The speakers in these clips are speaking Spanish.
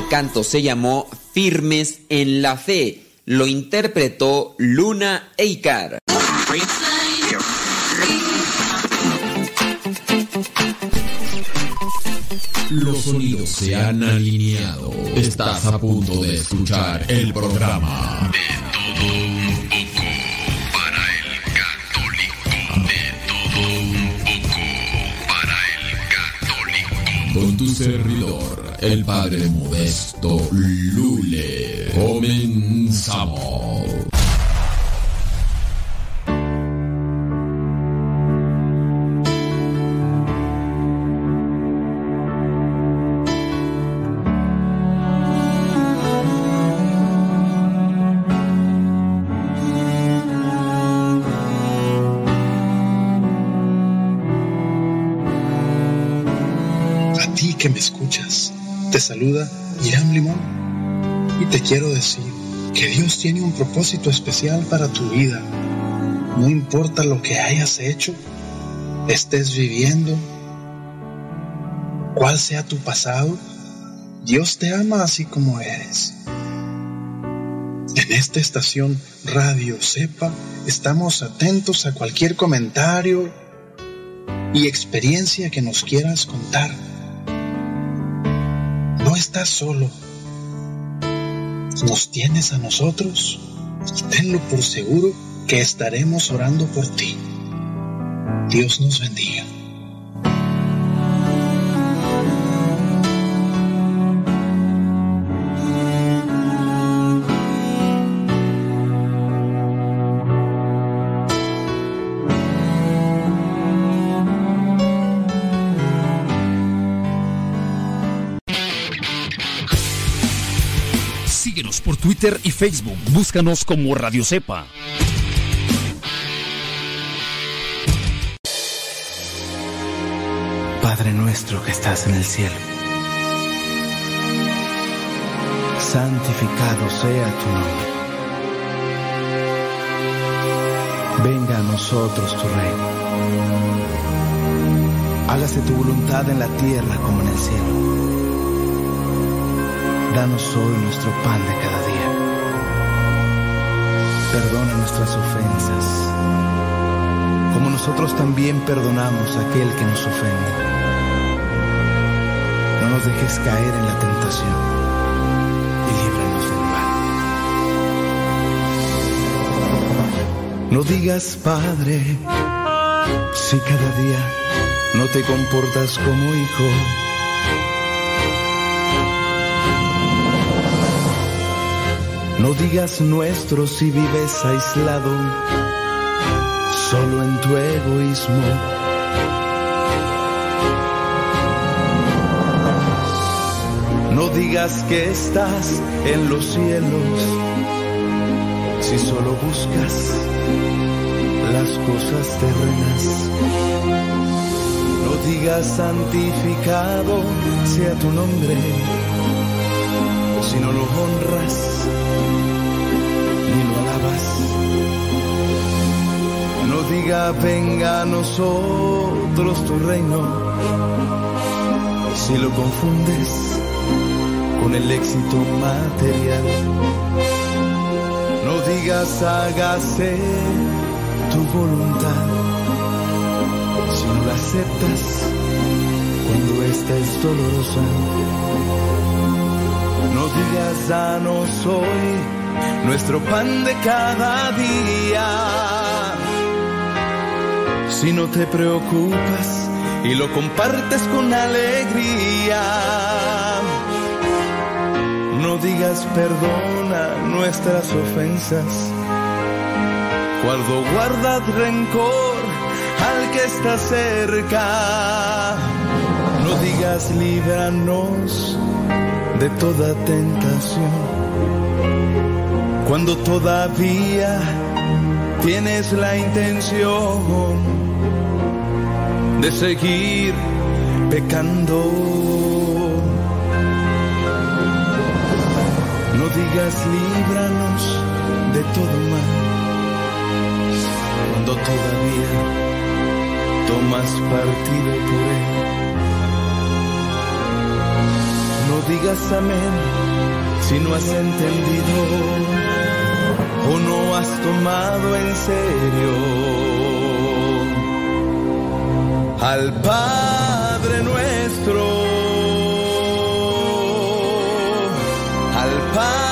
Este canto se llamó Firmes en la Fe. Lo interpretó Luna Eikar. Los sonidos se han alineado. Estás a punto de escuchar el programa Con tu servidor, el padre modesto Lule. Comenzamos. Saluda Irán Limón y te quiero decir que Dios tiene un propósito especial para tu vida. No importa lo que hayas hecho, estés viviendo, cuál sea tu pasado, Dios te ama así como eres. En esta estación Radio Sepa estamos atentos a cualquier comentario y experiencia que nos quieras contar no estás solo. Nos tienes a nosotros y tenlo por seguro que estaremos orando por ti. Dios nos bendiga. Twitter y Facebook. Búscanos como Radio Cepa. Padre nuestro que estás en el cielo, santificado sea tu nombre. Venga a nosotros tu reino. Hágase tu voluntad en la tierra como en el cielo. Danos hoy nuestro pan de cada día. Perdona nuestras ofensas, como nosotros también perdonamos a aquel que nos ofende. No nos dejes caer en la tentación. No digas, Padre, si cada día no te comportas como hijo No digas nuestro si vives aislado, solo en tu egoísmo. No digas que estás en los cielos, si solo buscas las cosas terrenas. No digas santificado sea tu nombre, si no lo honras ni lo alabas. No diga venga a nosotros tu reino, si lo confundes con el éxito material. No digas hágase tu voluntad, si no la aceptas cuando esta es dolorosa. No digas danos hoy nuestro pan de cada día. Si no te preocupas y lo compartes con alegría, no digas perdona nuestras ofensas. Cuando guardas rencor al que está cerca, no digas líbranos de toda tentación cuando todavía tienes la intención de seguir pecando. No digas líbranos de todo mal cuando todavía tomas partido por él. Digas amén si no has entendido o no has tomado en serio. Al Padre nuestro, al Padre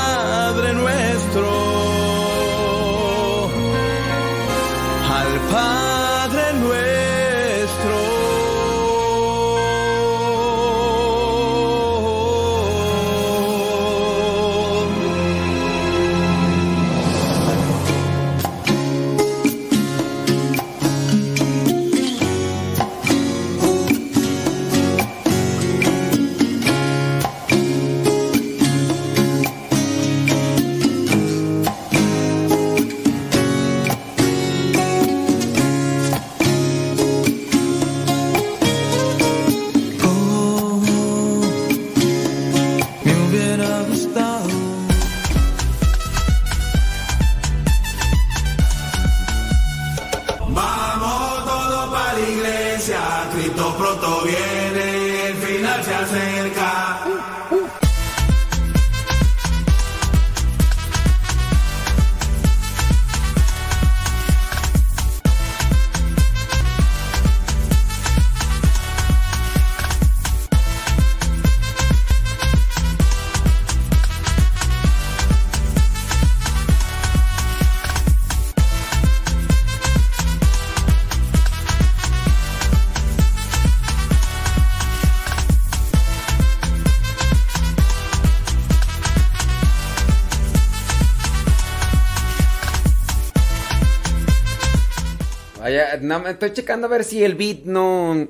estoy checando a ver si el beat no.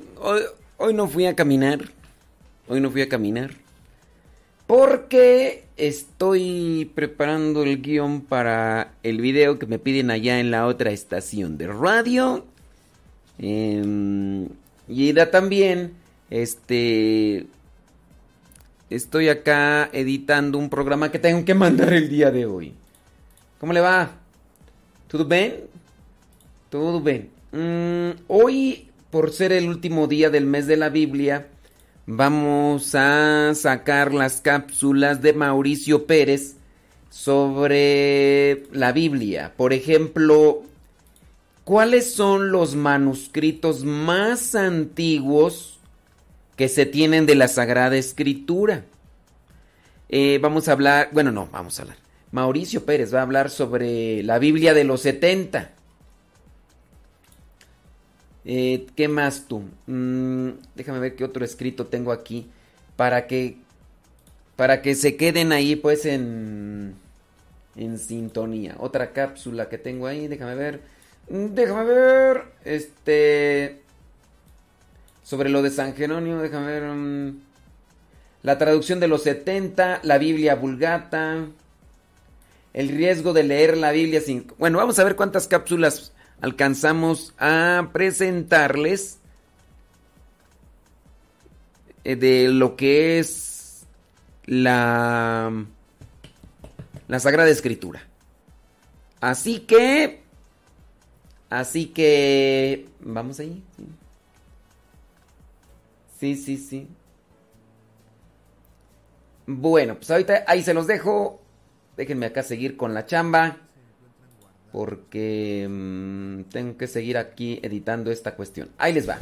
Hoy, no fui a caminar. Hoy no fui a caminar. Porque estoy preparando el guion para el video que me piden allá en la otra estación de radio. Em, y da también. Este. Estoy acá editando un programa que tengo que mandar el día de hoy. ¿Cómo le va? ¿Todo bien? Todo bien. Mm, hoy, por ser el último día del mes de la Biblia, vamos a sacar las cápsulas de Mauricio Pérez sobre la Biblia. Por ejemplo, ¿cuáles son los manuscritos más antiguos que se tienen de la Sagrada Escritura? Eh, vamos a hablar, bueno, no, vamos a hablar. Mauricio Pérez va a hablar sobre la Biblia de los 70. Eh, ¿Qué más tú? Mm, déjame ver qué otro escrito tengo aquí. Para que. Para que se queden ahí, pues, en. En sintonía. Otra cápsula que tengo ahí. Déjame ver. Mm, déjame ver. Este. Sobre lo de San Jerónimo. Déjame ver. Mm, la traducción de los 70. La Biblia Vulgata. El riesgo de leer la Biblia sin. Bueno, vamos a ver cuántas cápsulas alcanzamos a presentarles eh, de lo que es la, la Sagrada Escritura. Así que, así que, vamos ahí. Sí, sí, sí. Bueno, pues ahorita ahí se los dejo. Déjenme acá seguir con la chamba porque mm, tengo que seguir aquí editando esta cuestión. Ahí les va.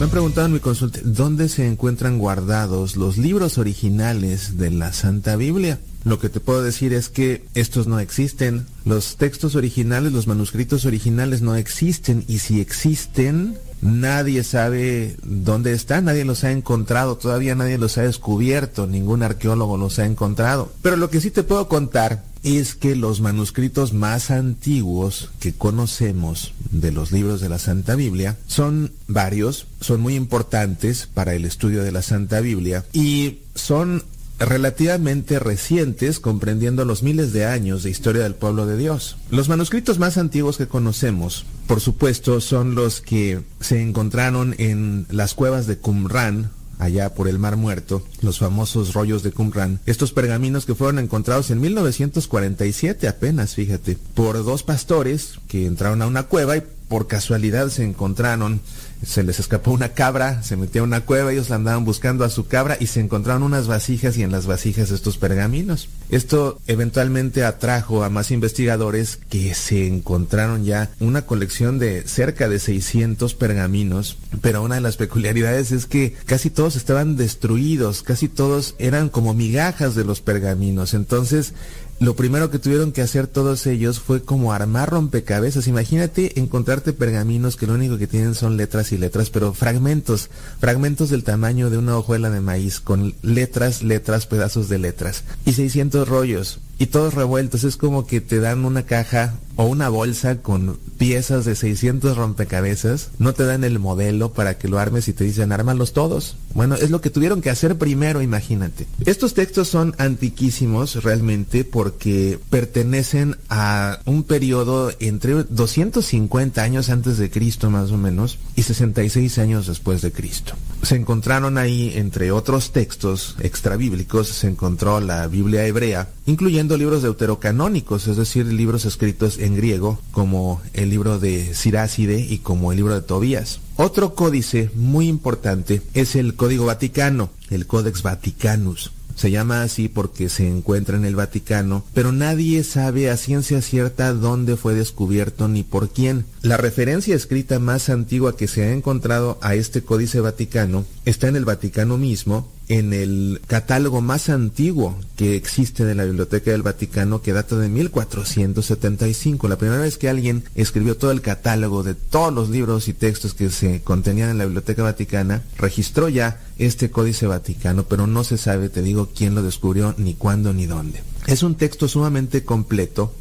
Me han preguntado en mi consulta, ¿dónde se encuentran guardados los libros originales de la Santa Biblia? Lo que te puedo decir es que estos no existen. Los textos originales, los manuscritos originales no existen y si existen, Nadie sabe dónde están, nadie los ha encontrado, todavía nadie los ha descubierto, ningún arqueólogo los ha encontrado. Pero lo que sí te puedo contar es que los manuscritos más antiguos que conocemos de los libros de la Santa Biblia son varios, son muy importantes para el estudio de la Santa Biblia y son relativamente recientes, comprendiendo los miles de años de historia del pueblo de Dios. Los manuscritos más antiguos que conocemos, por supuesto, son los que se encontraron en las cuevas de Qumran, allá por el Mar Muerto, los famosos rollos de Qumran, estos pergaminos que fueron encontrados en 1947 apenas, fíjate, por dos pastores que entraron a una cueva y por casualidad se encontraron se les escapó una cabra, se metió a una cueva, ellos la andaban buscando a su cabra y se encontraron unas vasijas y en las vasijas estos pergaminos. Esto eventualmente atrajo a más investigadores que se encontraron ya una colección de cerca de 600 pergaminos, pero una de las peculiaridades es que casi todos estaban destruidos, casi todos eran como migajas de los pergaminos. Entonces, lo primero que tuvieron que hacer todos ellos fue como armar rompecabezas. Imagínate encontrarte pergaminos que lo único que tienen son letras y letras, pero fragmentos, fragmentos del tamaño de una hojuela de maíz, con letras, letras, pedazos de letras. Y 600 rollos y todos revueltos. Es como que te dan una caja o una bolsa con piezas de 600 rompecabezas. No te dan el modelo para que lo armes y te dicen ármalos todos. Bueno, es lo que tuvieron que hacer primero, imagínate. Estos textos son antiquísimos realmente porque pertenecen a un periodo entre 250 años antes de Cristo más o menos y 66 años después de Cristo. Se encontraron ahí, entre otros textos extrabíblicos, se encontró la Biblia hebrea, incluyendo libros deuterocanónicos, es decir, libros escritos en griego, como el libro de Siráside y como el libro de Tobías. Otro códice muy importante es el Código Vaticano, el Codex Vaticanus. Se llama así porque se encuentra en el Vaticano, pero nadie sabe a ciencia cierta dónde fue descubierto ni por quién. La referencia escrita más antigua que se ha encontrado a este Códice Vaticano está en el Vaticano mismo, en el catálogo más antiguo que existe de la Biblioteca del Vaticano, que data de 1475. La primera vez que alguien escribió todo el catálogo de todos los libros y textos que se contenían en la Biblioteca Vaticana, registró ya este Códice Vaticano, pero no se sabe, te digo, quién lo descubrió, ni cuándo, ni dónde. Es un texto sumamente completo,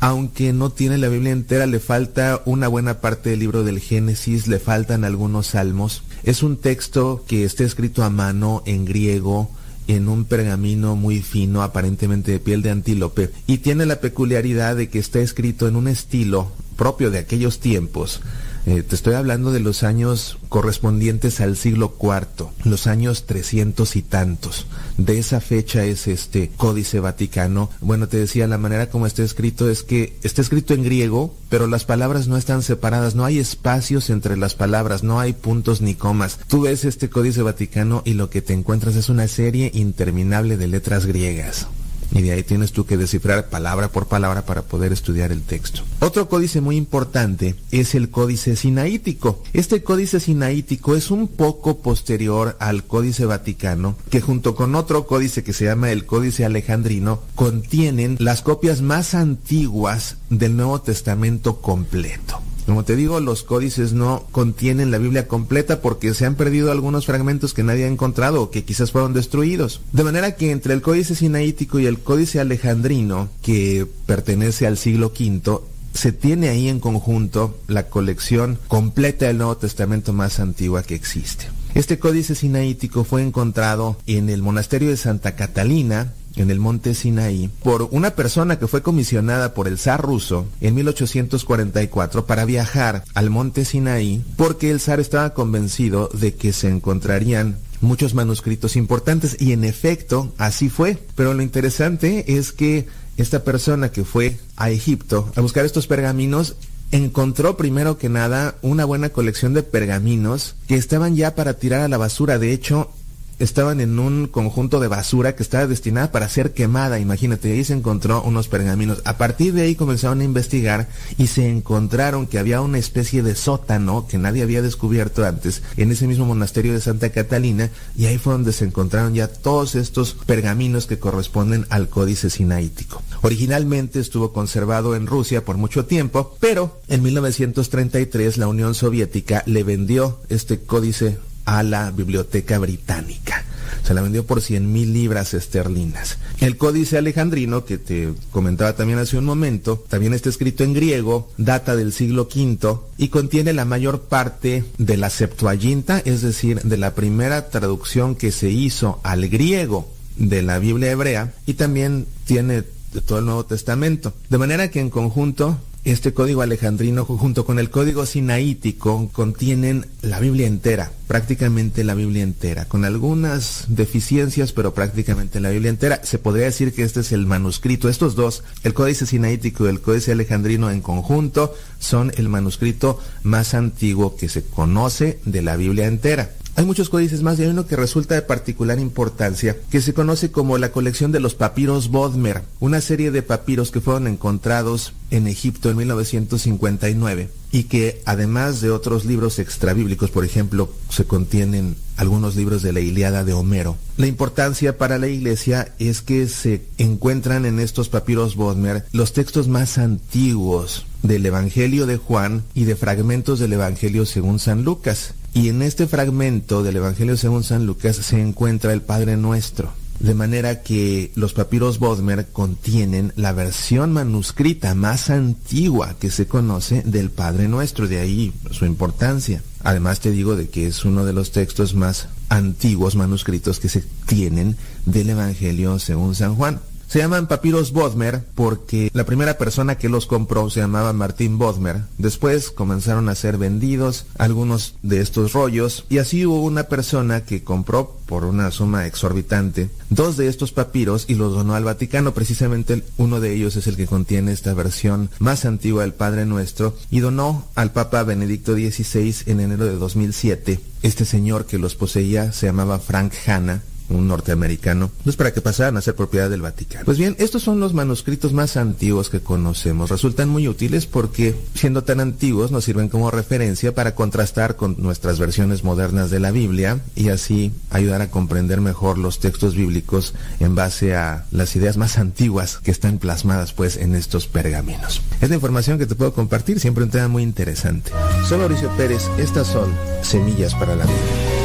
aunque no tiene la Biblia entera, le falta una buena parte del libro del Génesis, le faltan algunos salmos, es un texto que está escrito a mano en griego, en un pergamino muy fino, aparentemente de piel de antílope, y tiene la peculiaridad de que está escrito en un estilo propio de aquellos tiempos, eh, te estoy hablando de los años correspondientes al siglo IV, los años 300 y tantos. De esa fecha es este Códice Vaticano. Bueno, te decía, la manera como está escrito es que está escrito en griego, pero las palabras no están separadas, no hay espacios entre las palabras, no hay puntos ni comas. Tú ves este Códice Vaticano y lo que te encuentras es una serie interminable de letras griegas y de ahí tienes tú que descifrar palabra por palabra para poder estudiar el texto. Otro códice muy importante es el códice sinaítico. Este códice sinaítico es un poco posterior al códice vaticano, que junto con otro códice que se llama el códice alejandrino, contienen las copias más antiguas del Nuevo Testamento completo. Como te digo, los códices no contienen la Biblia completa porque se han perdido algunos fragmentos que nadie ha encontrado o que quizás fueron destruidos. De manera que entre el códice sinaítico y el códice alejandrino, que pertenece al siglo V, se tiene ahí en conjunto la colección completa del Nuevo Testamento más antigua que existe. Este códice sinaítico fue encontrado en el monasterio de Santa Catalina, en el monte Sinaí por una persona que fue comisionada por el zar ruso en 1844 para viajar al monte Sinaí porque el zar estaba convencido de que se encontrarían muchos manuscritos importantes y en efecto así fue. Pero lo interesante es que esta persona que fue a Egipto a buscar estos pergaminos encontró primero que nada una buena colección de pergaminos que estaban ya para tirar a la basura. De hecho, estaban en un conjunto de basura que estaba destinada para ser quemada, imagínate, ahí se encontró unos pergaminos. A partir de ahí comenzaron a investigar y se encontraron que había una especie de sótano que nadie había descubierto antes en ese mismo monasterio de Santa Catalina y ahí fue donde se encontraron ya todos estos pergaminos que corresponden al códice sinaítico. Originalmente estuvo conservado en Rusia por mucho tiempo, pero en 1933 la Unión Soviética le vendió este códice a la Biblioteca Británica. Se la vendió por 100 mil libras esterlinas. El códice alejandrino, que te comentaba también hace un momento, también está escrito en griego, data del siglo V y contiene la mayor parte de la Septuaginta, es decir, de la primera traducción que se hizo al griego de la Biblia hebrea y también tiene todo el Nuevo Testamento. De manera que en conjunto este código alejandrino junto con el código sinaítico contienen la Biblia entera, prácticamente la Biblia entera, con algunas deficiencias, pero prácticamente la Biblia entera. Se podría decir que este es el manuscrito, estos dos, el códice sinaítico y el códice alejandrino en conjunto, son el manuscrito más antiguo que se conoce de la Biblia entera. Hay muchos códices más y hay uno que resulta de particular importancia, que se conoce como la colección de los papiros Bodmer, una serie de papiros que fueron encontrados en Egipto en 1959 y que además de otros libros extrabíblicos, por ejemplo, se contienen algunos libros de la Iliada de Homero. La importancia para la iglesia es que se encuentran en estos papiros Bodmer los textos más antiguos del Evangelio de Juan y de fragmentos del Evangelio según San Lucas. Y en este fragmento del Evangelio según San Lucas se encuentra el Padre Nuestro. De manera que los papiros Bodmer contienen la versión manuscrita más antigua que se conoce del Padre Nuestro, de ahí su importancia. Además te digo de que es uno de los textos más antiguos manuscritos que se tienen del Evangelio según San Juan. Se llaman papiros Bodmer porque la primera persona que los compró se llamaba Martín Bodmer. Después comenzaron a ser vendidos algunos de estos rollos y así hubo una persona que compró por una suma exorbitante dos de estos papiros y los donó al Vaticano. Precisamente uno de ellos es el que contiene esta versión más antigua del Padre Nuestro y donó al Papa Benedicto XVI en enero de 2007. Este señor que los poseía se llamaba Frank Hanna un norteamericano, pues para que pasaran a ser propiedad del Vaticano. Pues bien, estos son los manuscritos más antiguos que conocemos. Resultan muy útiles porque, siendo tan antiguos, nos sirven como referencia para contrastar con nuestras versiones modernas de la Biblia y así ayudar a comprender mejor los textos bíblicos en base a las ideas más antiguas que están plasmadas pues en estos pergaminos. Es la información que te puedo compartir, siempre un tema muy interesante. Soy Mauricio Pérez, estas son Semillas para la Vida.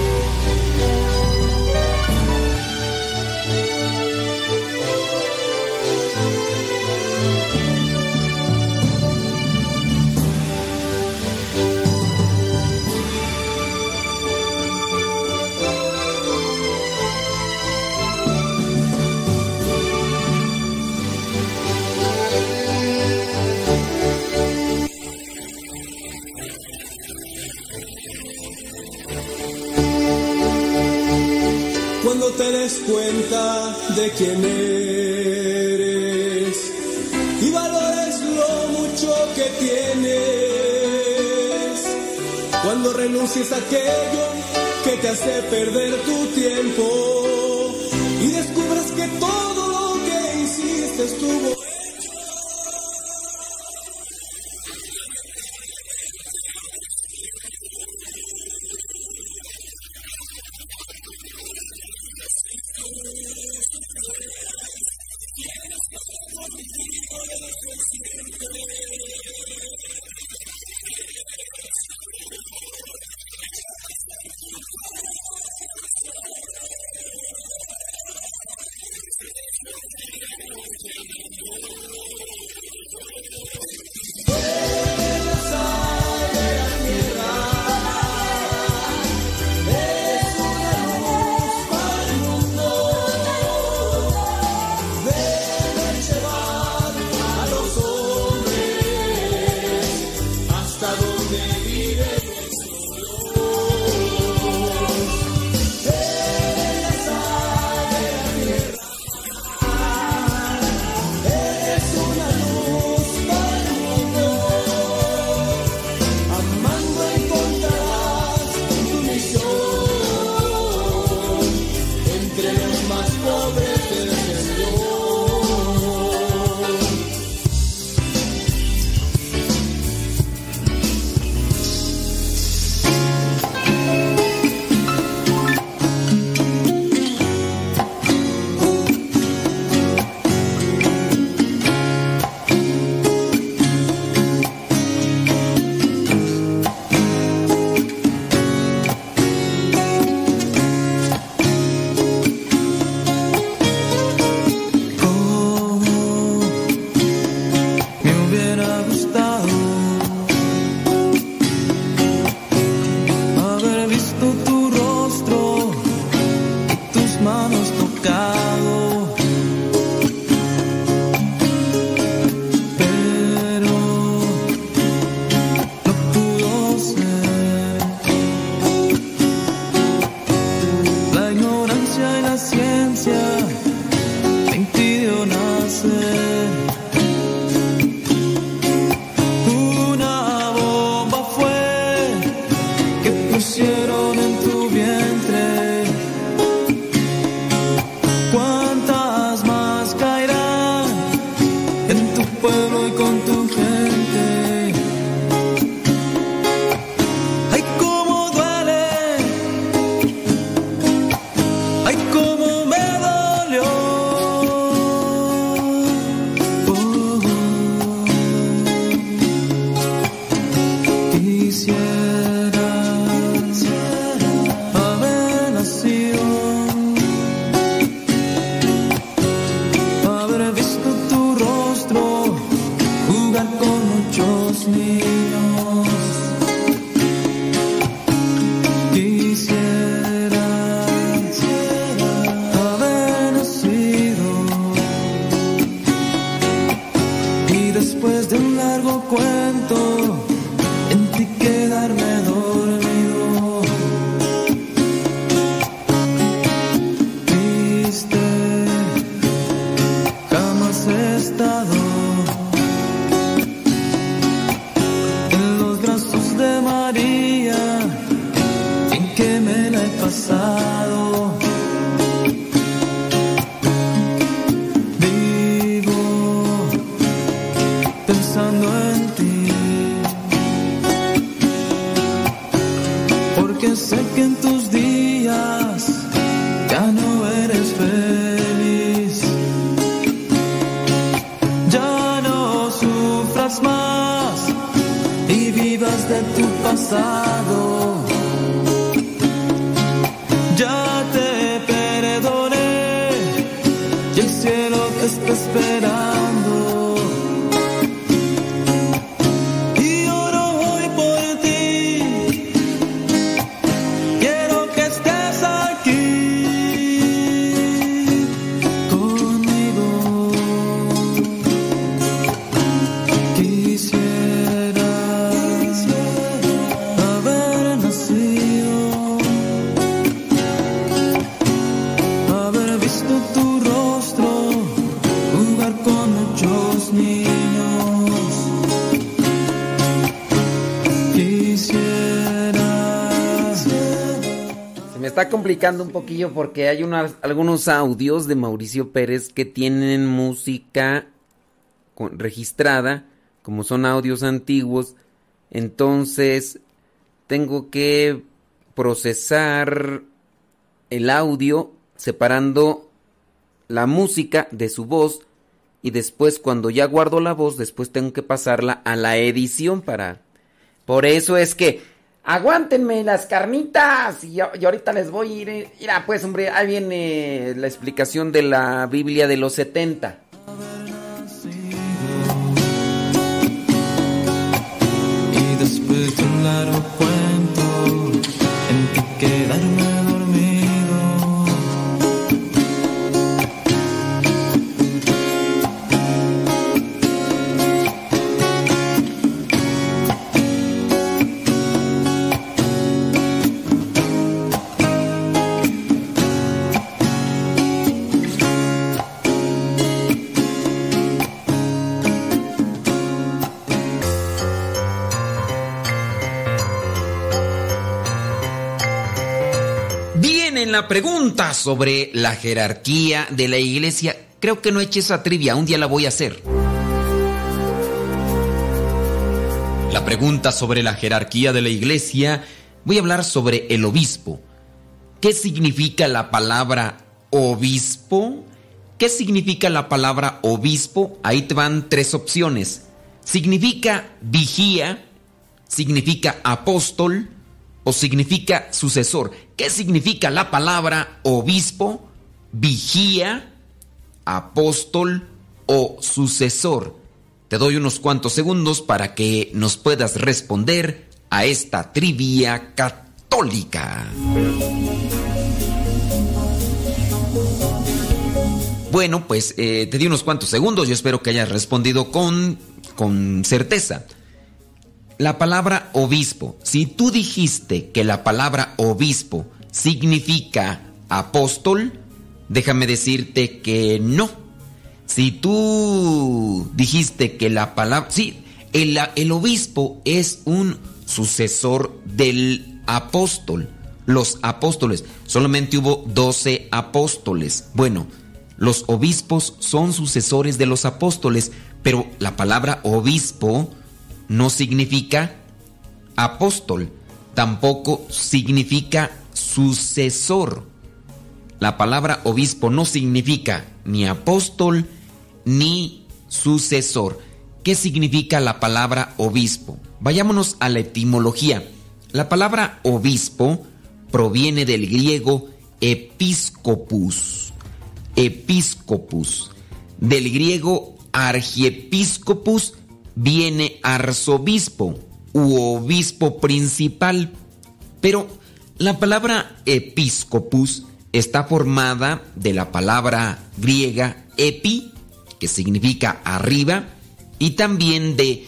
Cuenta de quién eres y valores lo mucho que tienes. Cuando renuncies a aquello que te hace perder tu tiempo y descubras que todo lo que hiciste estuvo un poquillo porque hay unas, algunos audios de Mauricio Pérez que tienen música registrada, como son audios antiguos. Entonces, tengo que procesar el audio separando la música de su voz y después cuando ya guardo la voz, después tengo que pasarla a la edición para... Por eso es que aguántenme las carnitas. Y, ahorita les voy a ir. Mira, pues, hombre, ahí viene la explicación de la Biblia de los 70. Y después de un largo la pregunta sobre la jerarquía de la iglesia. Creo que no eché esa trivia, un día la voy a hacer. La pregunta sobre la jerarquía de la iglesia, voy a hablar sobre el obispo. ¿Qué significa la palabra obispo? ¿Qué significa la palabra obispo? Ahí te van tres opciones. Significa vigía, significa apóstol o significa sucesor. ¿Qué significa la palabra obispo, vigía, apóstol o sucesor? Te doy unos cuantos segundos para que nos puedas responder a esta trivia católica. Bueno, pues eh, te di unos cuantos segundos, yo espero que hayas respondido con, con certeza. La palabra obispo, si tú dijiste que la palabra obispo significa apóstol, déjame decirte que no. Si tú dijiste que la palabra... Sí, el, obispo es un sucesor del apóstol. Los apóstoles, solamente hubo 12 apóstoles. Bueno, los obispos son sucesores de los apóstoles, pero la palabra obispo no significa apóstol, tampoco significa sucesor. La palabra obispo no significa ni apóstol ni sucesor. qué significa la palabra obispo. Vayámonos a la etimología. La palabra obispo proviene del griego episcopus. Episcopus. Del griego archiepiscopus viene arzobispo u obispo principal. Pero la palabra episcopus está formada de la palabra griega epi, que significa arriba, y también de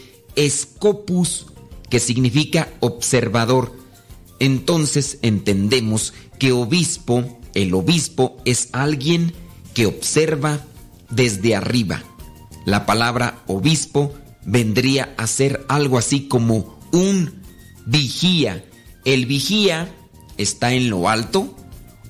scopus, que significa observador. Entonces entendemos que obispo, el obispo es alguien que observa desde arriba. La palabra obispo vendría a ser algo así como un vigía. El vigía está en lo alto,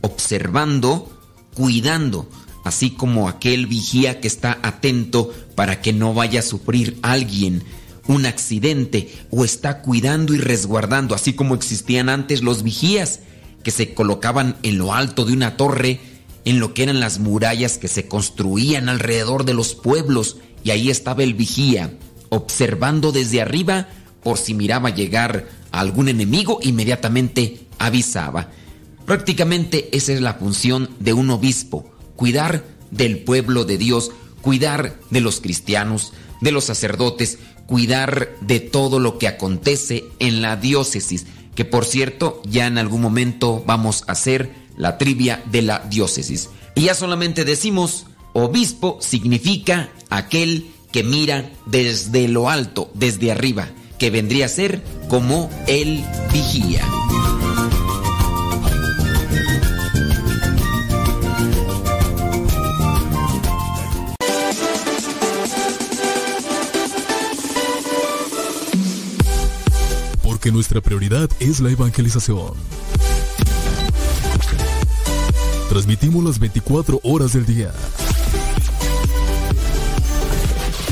observando, cuidando, así como aquel vigía que está atento para que no vaya a sufrir alguien un accidente o está cuidando y resguardando, así como existían antes los vigías que se colocaban en lo alto de una torre, en lo que eran las murallas que se construían alrededor de los pueblos, y ahí estaba el vigía, observando desde arriba por si miraba llegar a algún enemigo, inmediatamente avisaba. Prácticamente esa es la función de un obispo, cuidar del pueblo de Dios, cuidar de los cristianos, de los sacerdotes, cuidar de todo lo que acontece en la diócesis, que por cierto ya en algún momento vamos a hacer la trivia de la diócesis. Y ya solamente decimos, obispo significa aquel que mira desde lo alto, desde arriba, que vendría a ser como el vigía. que nuestra prioridad es la evangelización. Transmitimos las 24 horas del día.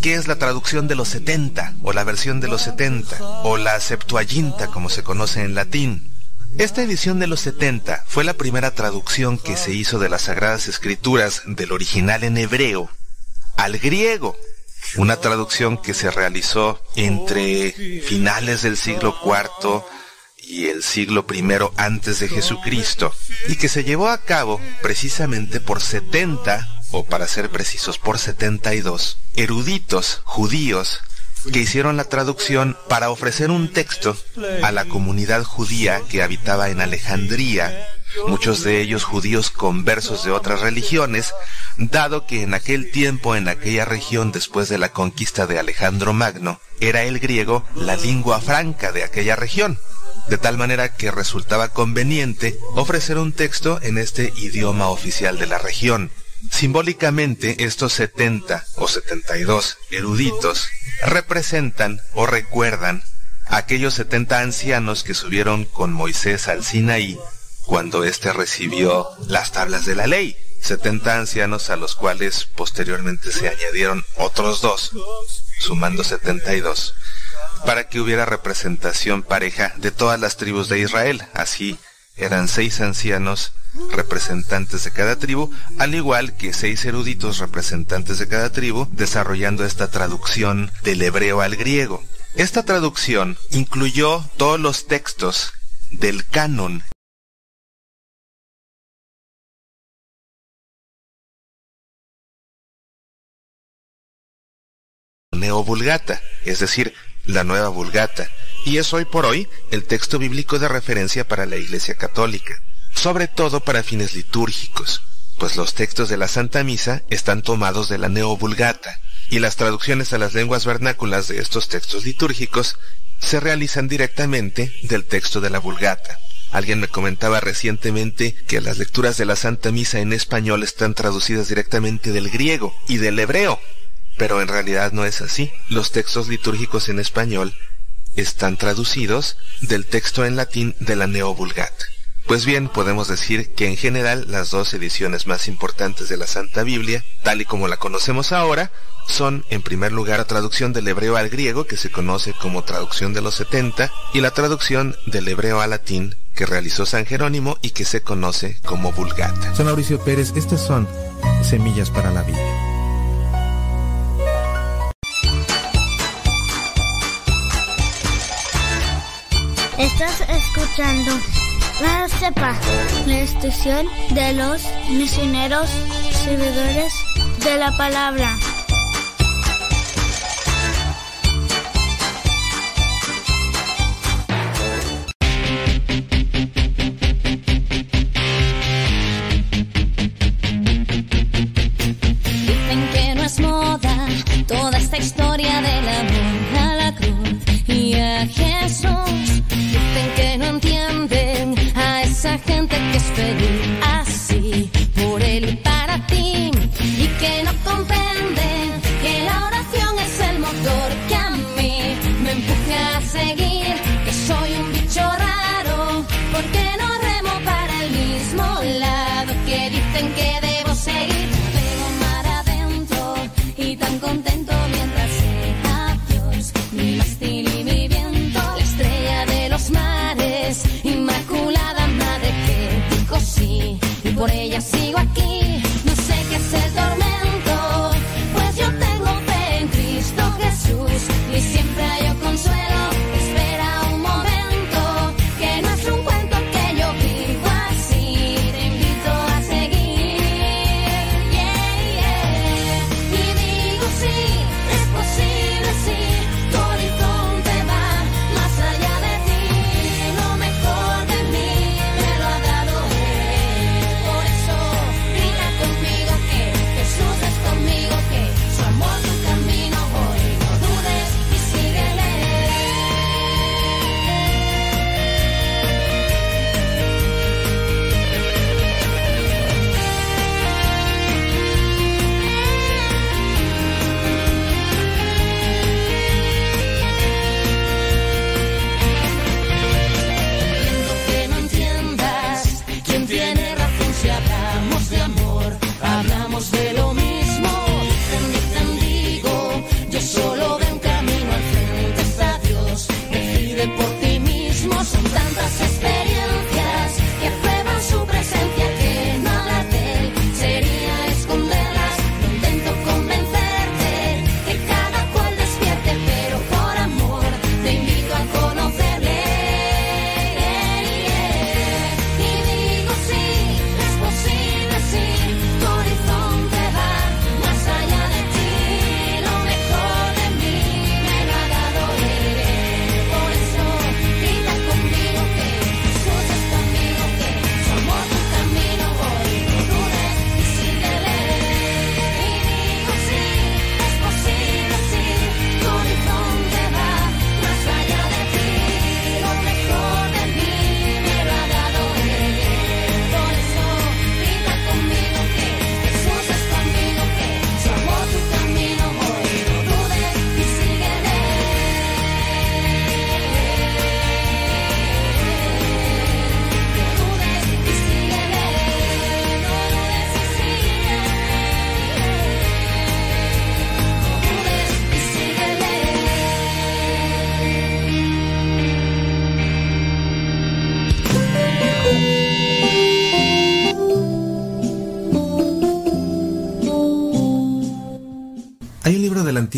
¿qué es la traducción de los 70 o la versión de los 70 o la Septuaginta como se conoce en latín? Esta edición de los 70 fue la primera traducción que se hizo de las Sagradas Escrituras del original en hebreo al griego. Una traducción que se realizó entre finales del siglo IV y el siglo I antes de Jesucristo y que se llevó a cabo precisamente por 70 o para ser precisos por 72, eruditos judíos que hicieron la traducción para ofrecer un texto a la comunidad judía que habitaba en Alejandría, muchos de ellos judíos conversos de otras religiones, dado que en aquel tiempo en aquella región después de la conquista de Alejandro Magno, era el griego la lengua franca de aquella región, de tal manera que resultaba conveniente ofrecer un texto en este idioma oficial de la región. Simbólicamente, estos 70 o 72 eruditos representan o recuerdan aquellos 70 ancianos que subieron con Moisés al Sinaí cuando éste recibió las tablas de la ley. 70 ancianos a los cuales posteriormente se añadieron otros dos, sumando 72. para que hubiera representación pareja de todas las tribus de Israel. Así eran seis ancianos representantes de cada tribu, al igual que seis eruditos representantes de cada tribu, desarrollando esta traducción del hebreo al griego. Esta traducción incluyó todos los textos del canon Neovulgata, es decir, la Nueva Vulgata, y es hoy por hoy el texto bíblico de referencia para la Iglesia Católica, sobre todo para fines litúrgicos, pues los textos de la Santa Misa están tomados de la Neovulgata, y las traducciones a las lenguas vernáculas de estos textos litúrgicos se realizan directamente del texto de la Vulgata. Alguien me comentaba recientemente que las lecturas de la Santa Misa en español están traducidas directamente del griego y del hebreo, pero en realidad no es así. Los textos litúrgicos en español están traducidos del texto en latín de la Neovulgata. Pues bien, podemos decir que en general las dos ediciones más importantes de la Santa Biblia, tal y como la conocemos ahora, son en primer lugar la traducción del hebreo al griego, que se conoce como traducción de los 70, y la traducción del hebreo al latín, que realizó San Jerónimo y que se conoce como Vulgata. San Mauricio Pérez, estas son semillas para la vida. Estás escuchando la CEPA, la estación de los misioneros servidores de la palabra.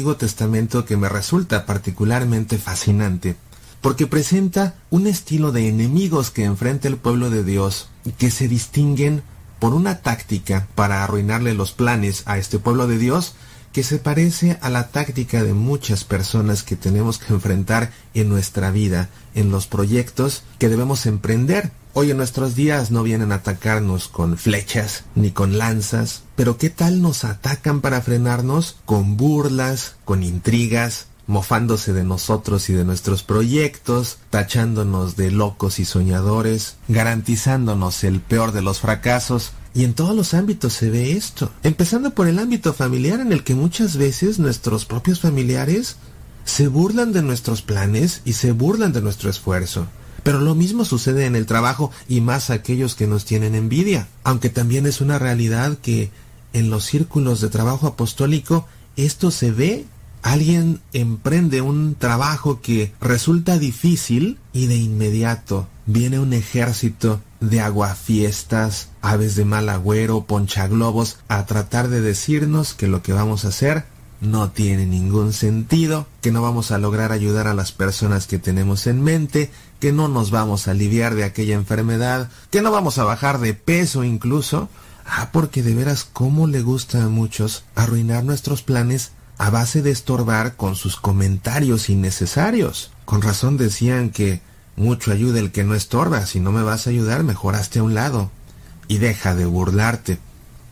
Antiguo Testamento que me resulta particularmente fascinante, porque presenta un estilo de enemigos que enfrenta el pueblo de Dios, que se distinguen por una táctica para arruinarle los planes a este pueblo de Dios, que se parece a la táctica de muchas personas que tenemos que enfrentar en nuestra vida, en los proyectos que debemos emprender. Hoy en nuestros días no vienen a atacarnos con flechas ni con lanzas, pero ¿qué tal nos atacan para frenarnos? Con burlas, con intrigas, mofándose de nosotros y de nuestros proyectos, tachándonos de locos y soñadores, garantizándonos el peor de los fracasos, y en todos los ámbitos se ve esto, empezando por el ámbito familiar en el que muchas veces nuestros propios familiares se burlan de nuestros planes y se burlan de nuestro esfuerzo. Pero lo mismo sucede en el trabajo y más aquellos que nos tienen envidia, aunque también es una realidad que en los círculos de trabajo apostólico esto se ve. Alguien emprende un trabajo que resulta difícil y de inmediato viene un ejército de aguafiestas, aves de mal agüero, ponchaglobos, a tratar de decirnos que lo que vamos a hacer no tiene ningún sentido, que no vamos a lograr ayudar a las personas que tenemos en mente, que no nos vamos a aliviar de aquella enfermedad, que no vamos a bajar de peso incluso. Ah, porque de veras cómo le gusta a muchos arruinar nuestros planes a base de estorbar con sus comentarios innecesarios. Con razón decían que mucho ayuda el que no estorba. Si no me vas a ayudar, mejoraste a un lado. Y deja de burlarte.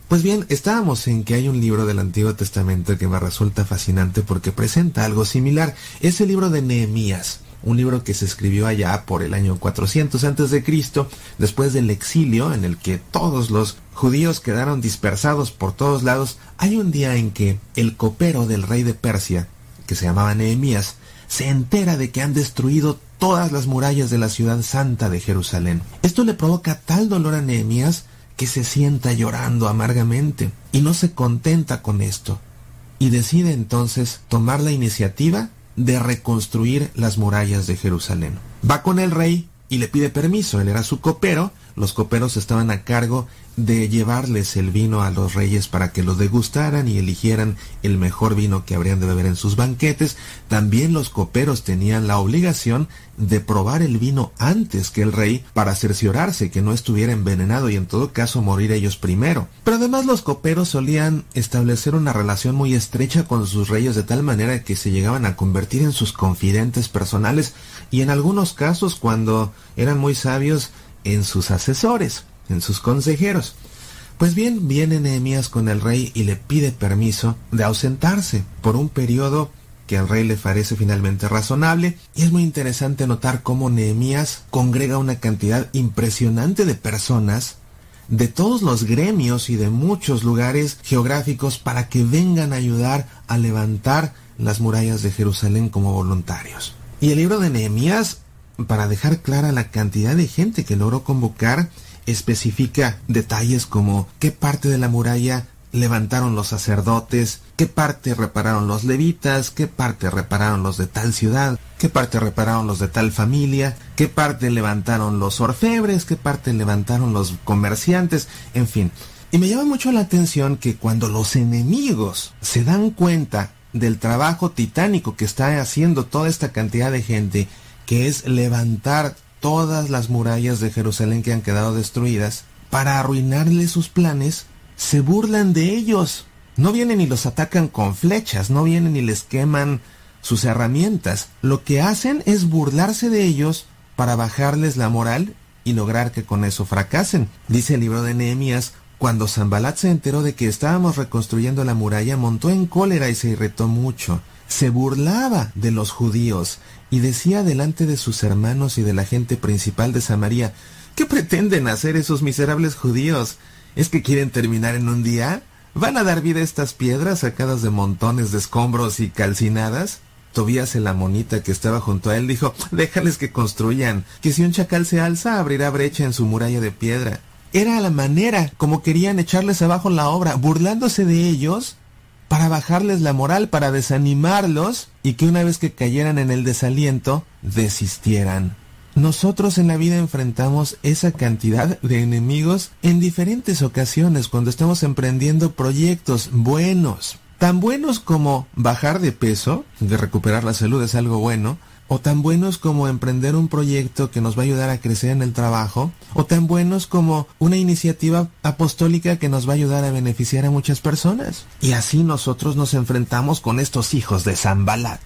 Pues bien, estábamos en que hay un libro del Antiguo Testamento que me resulta fascinante porque presenta algo similar. Es el libro de Nehemías, un libro que se escribió allá por el año 400 antes de Cristo, después del exilio en el que todos los judíos quedaron dispersados por todos lados. Hay un día en que el copero del rey de Persia, que se llamaba Nehemías, se entera de que han destruido todas las murallas de la ciudad santa de Jerusalén. Esto le provoca tal dolor a Nehemías que se sienta llorando amargamente y no se contenta con esto y decide entonces tomar la iniciativa de reconstruir las murallas de Jerusalén. Va con el rey y le pide permiso, él era su copero, los coperos estaban a cargo de llevarles el vino a los reyes para que lo degustaran y eligieran el mejor vino que habrían de beber en sus banquetes. También los coperos tenían la obligación de probar el vino antes que el rey para cerciorarse que no estuviera envenenado y en todo caso morir ellos primero. Pero además los coperos solían establecer una relación muy estrecha con sus reyes de tal manera que se llegaban a convertir en sus confidentes personales y en algunos casos cuando eran muy sabios en sus asesores en sus consejeros. Pues bien, viene Nehemías con el rey y le pide permiso de ausentarse por un periodo que al rey le parece finalmente razonable, y es muy interesante notar cómo Nehemías congrega una cantidad impresionante de personas de todos los gremios y de muchos lugares geográficos para que vengan a ayudar a levantar las murallas de Jerusalén como voluntarios. Y el libro de Nehemías, para dejar clara la cantidad de gente que logró convocar, especifica detalles como qué parte de la muralla levantaron los sacerdotes, qué parte repararon los levitas, qué parte repararon los de tal ciudad, qué parte repararon los de tal familia, qué parte levantaron los orfebres, qué parte levantaron los comerciantes, en fin. Y me llama mucho la atención que cuando los enemigos se dan cuenta del trabajo titánico que está haciendo toda esta cantidad de gente, que es levantar todas las murallas de Jerusalén que han quedado destruidas, para arruinarle sus planes, se burlan de ellos. No vienen y los atacan con flechas, no vienen y les queman sus herramientas. Lo que hacen es burlarse de ellos para bajarles la moral y lograr que con eso fracasen. Dice el libro de Nehemías, cuando Zambalat se enteró de que estábamos reconstruyendo la muralla, montó en cólera y se irritó mucho. Se burlaba de los judíos y decía delante de sus hermanos y de la gente principal de Samaria, ¿qué pretenden hacer esos miserables judíos? ¿Es que quieren terminar en un día? ¿Van a dar vida a estas piedras sacadas de montones de escombros y calcinadas? Tobías el amonita que estaba junto a él dijo, déjales que construyan, que si un chacal se alza abrirá brecha en su muralla de piedra. Era la manera como querían echarles abajo la obra, burlándose de ellos para bajarles la moral, para desanimarlos y que una vez que cayeran en el desaliento, desistieran. Nosotros en la vida enfrentamos esa cantidad de enemigos en diferentes ocasiones cuando estamos emprendiendo proyectos buenos. tan buenos como bajar de peso, de recuperar la salud es algo bueno, o tan buenos como emprender un proyecto que nos va a ayudar a crecer en el trabajo, o tan buenos como una iniciativa apostólica que nos va a ayudar a beneficiar a muchas personas. Y así nosotros nos enfrentamos con estos hijos de Zambalat,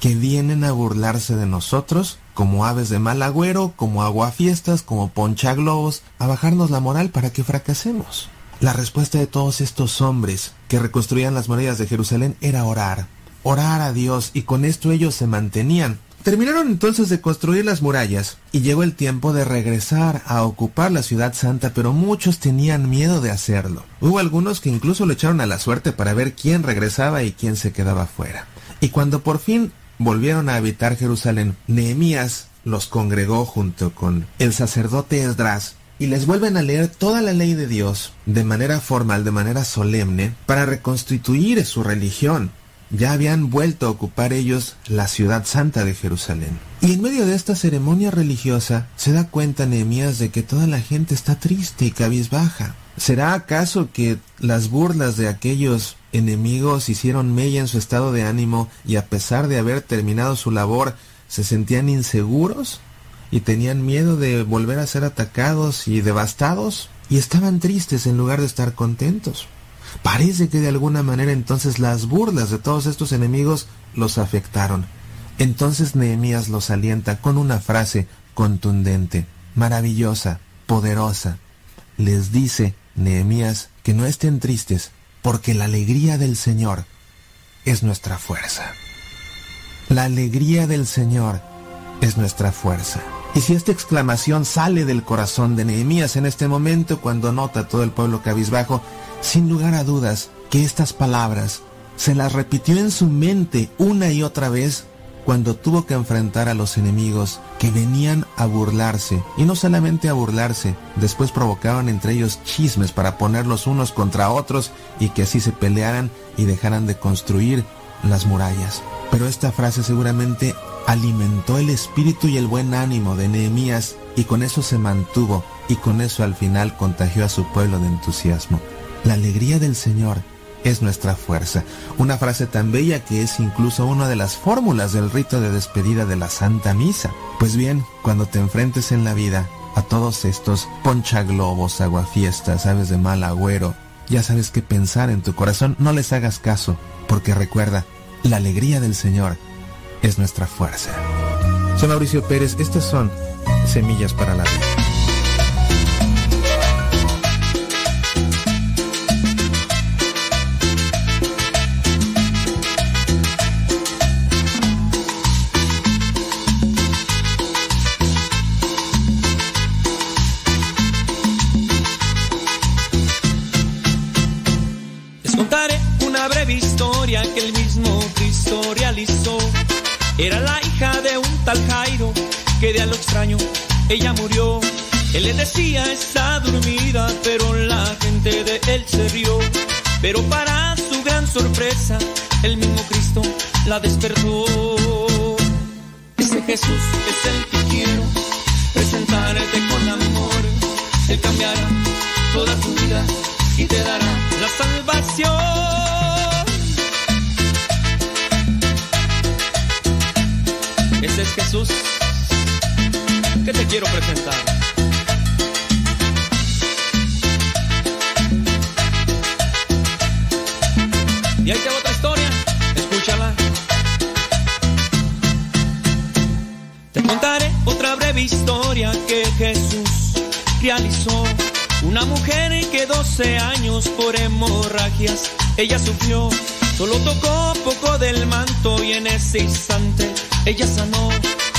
que vienen a burlarse de nosotros como aves de mal agüero, como aguafiestas, como ponchaglobos, a bajarnos la moral para que fracasemos. La respuesta de todos estos hombres que reconstruían las murallas de Jerusalén era orar, orar a Dios, y con esto ellos se mantenían. Terminaron entonces de construir las murallas y llegó el tiempo de regresar a ocupar la ciudad santa, pero muchos tenían miedo de hacerlo. Hubo algunos que incluso lo echaron a la suerte para ver quién regresaba y quién se quedaba fuera. Y cuando por fin volvieron a habitar Jerusalén, Nehemías los congregó junto con el sacerdote Esdras y les vuelven a leer toda la ley de Dios de manera formal, de manera solemne, para reconstituir su religión. Ya habían vuelto a ocupar ellos la ciudad santa de Jerusalén. Y en medio de esta ceremonia religiosa se da cuenta Nehemías de que toda la gente está triste y cabizbaja. ¿Será acaso que las burlas de aquellos enemigos hicieron mella en su estado de ánimo y a pesar de haber terminado su labor se sentían inseguros? y tenían miedo de volver a ser atacados y devastados y estaban tristes en lugar de estar contentos. Parece que de alguna manera entonces las burlas de todos estos enemigos los afectaron. Entonces Nehemías los alienta con una frase contundente, maravillosa, poderosa. Les dice Nehemías que no estén tristes, porque la alegría del Señor es nuestra fuerza. La alegría del Señor es nuestra fuerza. Y si esta exclamación sale del corazón de Nehemías en este momento cuando nota todo el pueblo cabizbajo, sin lugar a dudas que estas palabras se las repitió en su mente una y otra vez cuando tuvo que enfrentar a los enemigos que venían a burlarse, y no solamente a burlarse, después provocaban entre ellos chismes para ponerlos unos contra otros y que así se pelearan y dejaran de construir las murallas. Pero esta frase seguramente alimentó el espíritu y el buen ánimo de Nehemías y con eso se mantuvo y con eso al final contagió a su pueblo de entusiasmo. La alegría del Señor es nuestra fuerza. Una frase tan bella que es incluso una de las fórmulas del rito de despedida de la Santa Misa. Pues bien, cuando te enfrentes en la vida a todos estos ponchaglobos, aguafiestas, aves de mal agüero, ya sabes qué pensar en tu corazón, no les hagas caso, porque recuerda, la alegría del Señor es nuestra fuerza. Soy Mauricio Pérez, estas son Semillas para la Vida. Era la hija de un tal Jairo que de a lo extraño ella murió. Él le decía está dormida, pero la gente de él se rió. Pero para su gran sorpresa, el mismo Cristo la despertó. Ese Jesús es el que quiero presentarte con amor. Él cambiará toda tu vida y te dará la salvación. Jesús que te quiero presentar. Y ahí te otra historia, escúchala. Te contaré otra breve historia que Jesús realizó. Una mujer que 12 años por hemorragias ella sufrió. Solo tocó poco del manto y en ese instante ella sanó.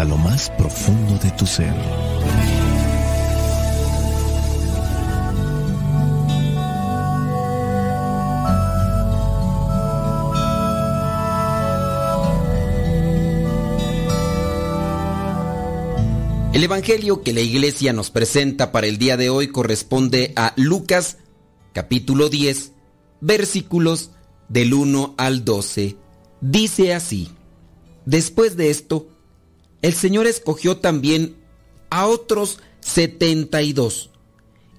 Hasta lo más profundo de tu ser. El Evangelio que la iglesia nos presenta para el día de hoy corresponde a Lucas capítulo 10 versículos del 1 al 12. Dice así, después de esto, el Señor escogió también a otros setenta y dos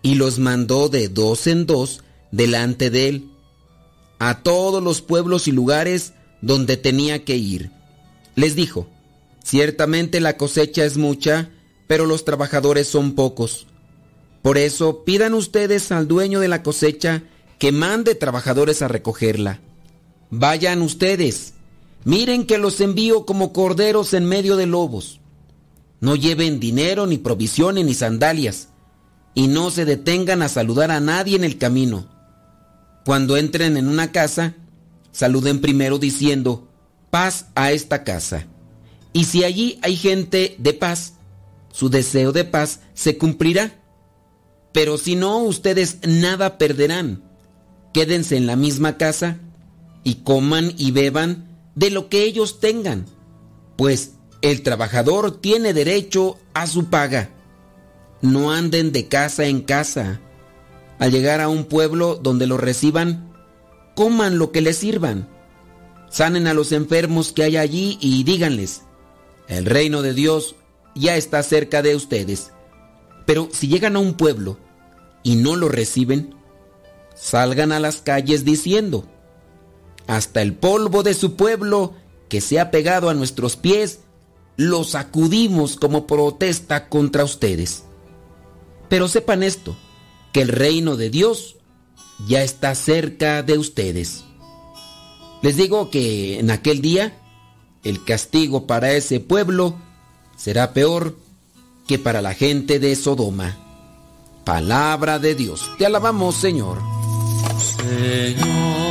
y los mandó de dos en dos delante de él a todos los pueblos y lugares donde tenía que ir. Les dijo, ciertamente la cosecha es mucha, pero los trabajadores son pocos. Por eso pidan ustedes al dueño de la cosecha que mande trabajadores a recogerla. Vayan ustedes, miren que los envío como corderos en medio de lobos. No lleven dinero, ni provisiones, ni sandalias, y no se detengan a saludar a nadie en el camino. Cuando entren en una casa, saluden primero diciendo, paz a esta casa. Y si allí hay gente de paz, su deseo de paz se cumplirá. Pero si no, ustedes nada perderán. Quédense en la misma casa y coman y beban de lo que ellos tengan, pues el trabajador tiene derecho a su paga. No anden de casa en casa. Al llegar a un pueblo donde los reciban, coman lo que les sirvan. Sanen a los enfermos que hay allí y díganles, el reino de Dios ya está cerca de ustedes. Pero si llegan a un pueblo y no lo reciben, salgan a las calles diciendo, hasta el polvo de su pueblo que se ha pegado a nuestros pies, lo sacudimos como protesta contra ustedes. Pero sepan esto, que el reino de Dios ya está cerca de ustedes. Les digo que en aquel día el castigo para ese pueblo será peor que para la gente de Sodoma. Palabra de Dios. Te alabamos, Señor. Señor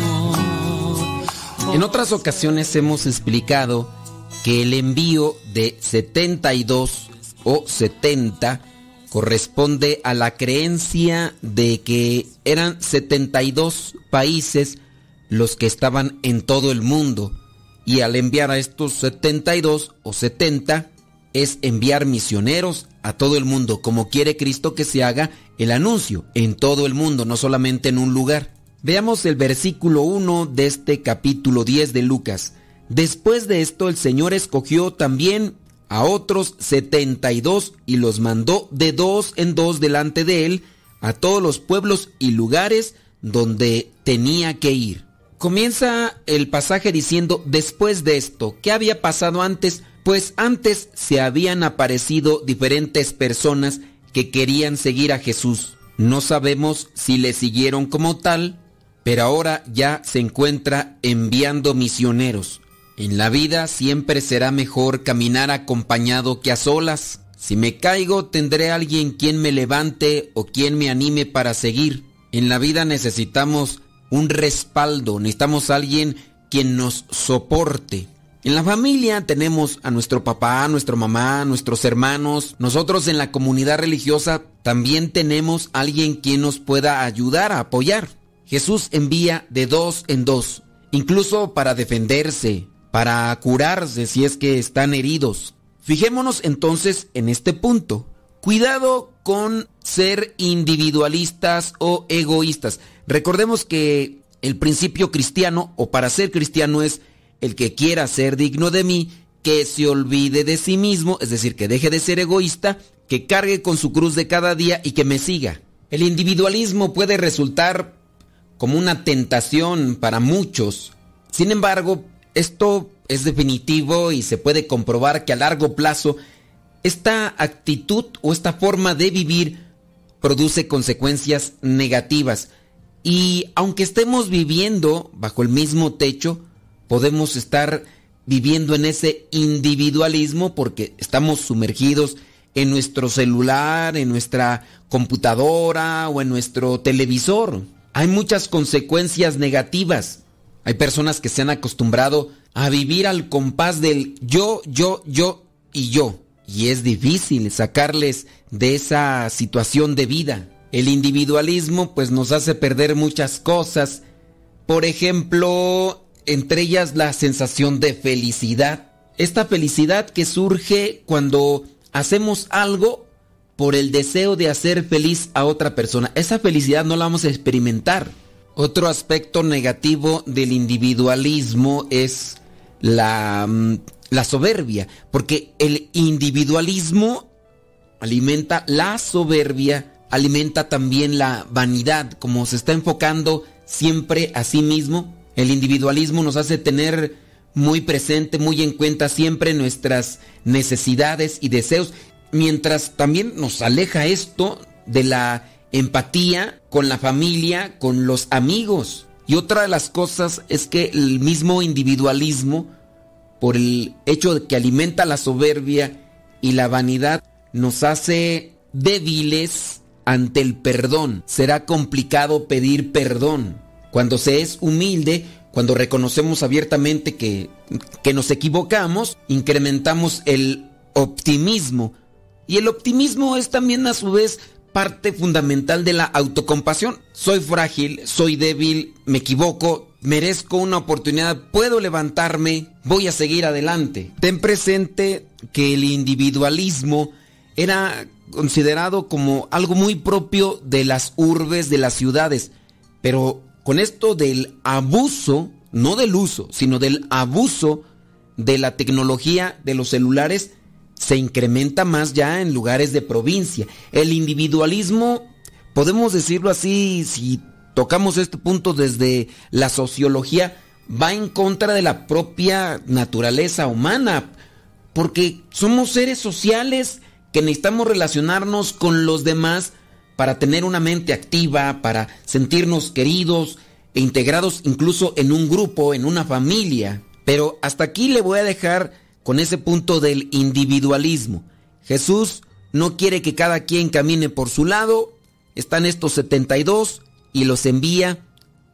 En otras ocasiones hemos explicado que el envío de 72 o 70 corresponde a la creencia de que eran 72 países los que estaban en todo el mundo y al enviar a estos 72 o 70 es enviar misioneros a todo el mundo, como quiere Cristo que se haga el anuncio en todo el mundo, no solamente en un lugar. Veamos el versículo 1 de este capítulo 10 de Lucas. Después de esto el Señor escogió también a otros 72 y los mandó de dos en dos delante de él a todos los pueblos y lugares donde tenía que ir. comienza el pasaje diciendo, después de esto, ¿qué había pasado antes? Pues antes se habían aparecido diferentes personas que querían seguir a Jesús. No sabemos si le siguieron como tal, pero ahora ya se encuentra enviando misioneros. En la vida siempre será mejor caminar acompañado que a solas. Si me caigo, tendré alguien quien me levante o quien me anime para seguir. En la vida necesitamos un respaldo, necesitamos alguien quien nos soporte. En la familia tenemos a nuestro papá, a nuestra mamá, a nuestros hermanos. Nosotros en la comunidad religiosa también tenemos alguien quien nos pueda ayudar a apoyar. Jesús envía de dos en dos, incluso para defenderse, para curarse si es que están heridos. Fijémonos entonces en este punto. Cuidado con ser individualistas o egoístas. Recordemos que el principio cristiano, o para ser cristiano, es el que quiera ser digno de mí, que se olvide de sí mismo, es decir, que deje de ser egoísta, que cargue con su cruz de cada día y que me siga. El individualismo puede resultar como una tentación para muchos. Sin embargo, esto es definitivo y se puede comprobar que a largo plazo esta actitud o esta forma de vivir produce consecuencias negativas. Y aunque estemos viviendo bajo el mismo techo, podemos estar viviendo en ese individualismo porque estamos sumergidos en nuestro celular, en nuestra computadora o en nuestro televisor. Hay muchas consecuencias negativas. Hay personas que se han acostumbrado a vivir al compás del yo, yo, yo y yo. Y es difícil sacarles de esa situación de vida. El individualismo pues nos hace perder muchas cosas. Por ejemplo, entre ellas la sensación de felicidad. Esta felicidad que surge cuando hacemos algo por el deseo de hacer feliz a otra persona. Esa felicidad no la vamos a experimentar. Otro aspecto negativo del individualismo es la, mm, la soberbia, porque el individualismo alimenta la soberbia, alimenta también la vanidad, como se está enfocando siempre a sí mismo. El individualismo nos hace tener muy presente, muy en cuenta siempre nuestras necesidades y deseos, mientras también nos aleja esto de la empatía con la familia, con los amigos. Y otra de las cosas es que el mismo individualismo, por el hecho de que alimenta la soberbia y la vanidad, nos hace débiles ante el perdón. Será complicado pedir perdón. Cuando se es humilde, cuando reconocemos abiertamente que, que nos equivocamos, incrementamos el optimismo. Y el optimismo es también a su vez parte fundamental de la autocompasión. Soy frágil, soy débil, me equivoco, merezco una oportunidad, puedo levantarme, voy a seguir adelante. Ten presente que el individualismo era considerado como algo muy propio de las urbes, de las ciudades, pero con esto del abuso, no del uso, sino del abuso de la tecnología de los celulares, se incrementa más ya en lugares de provincia. El individualismo, podemos decirlo así, si tocamos este punto desde la sociología, va en contra de la propia naturaleza humana, porque somos seres sociales que necesitamos relacionarnos con los demás para tener una mente activa, para sentirnos queridos e integrados incluso en un grupo, en una familia. Pero hasta aquí le voy a dejar con ese punto del individualismo. Jesús no quiere que cada quien camine por su lado. Están estos 72 y los envía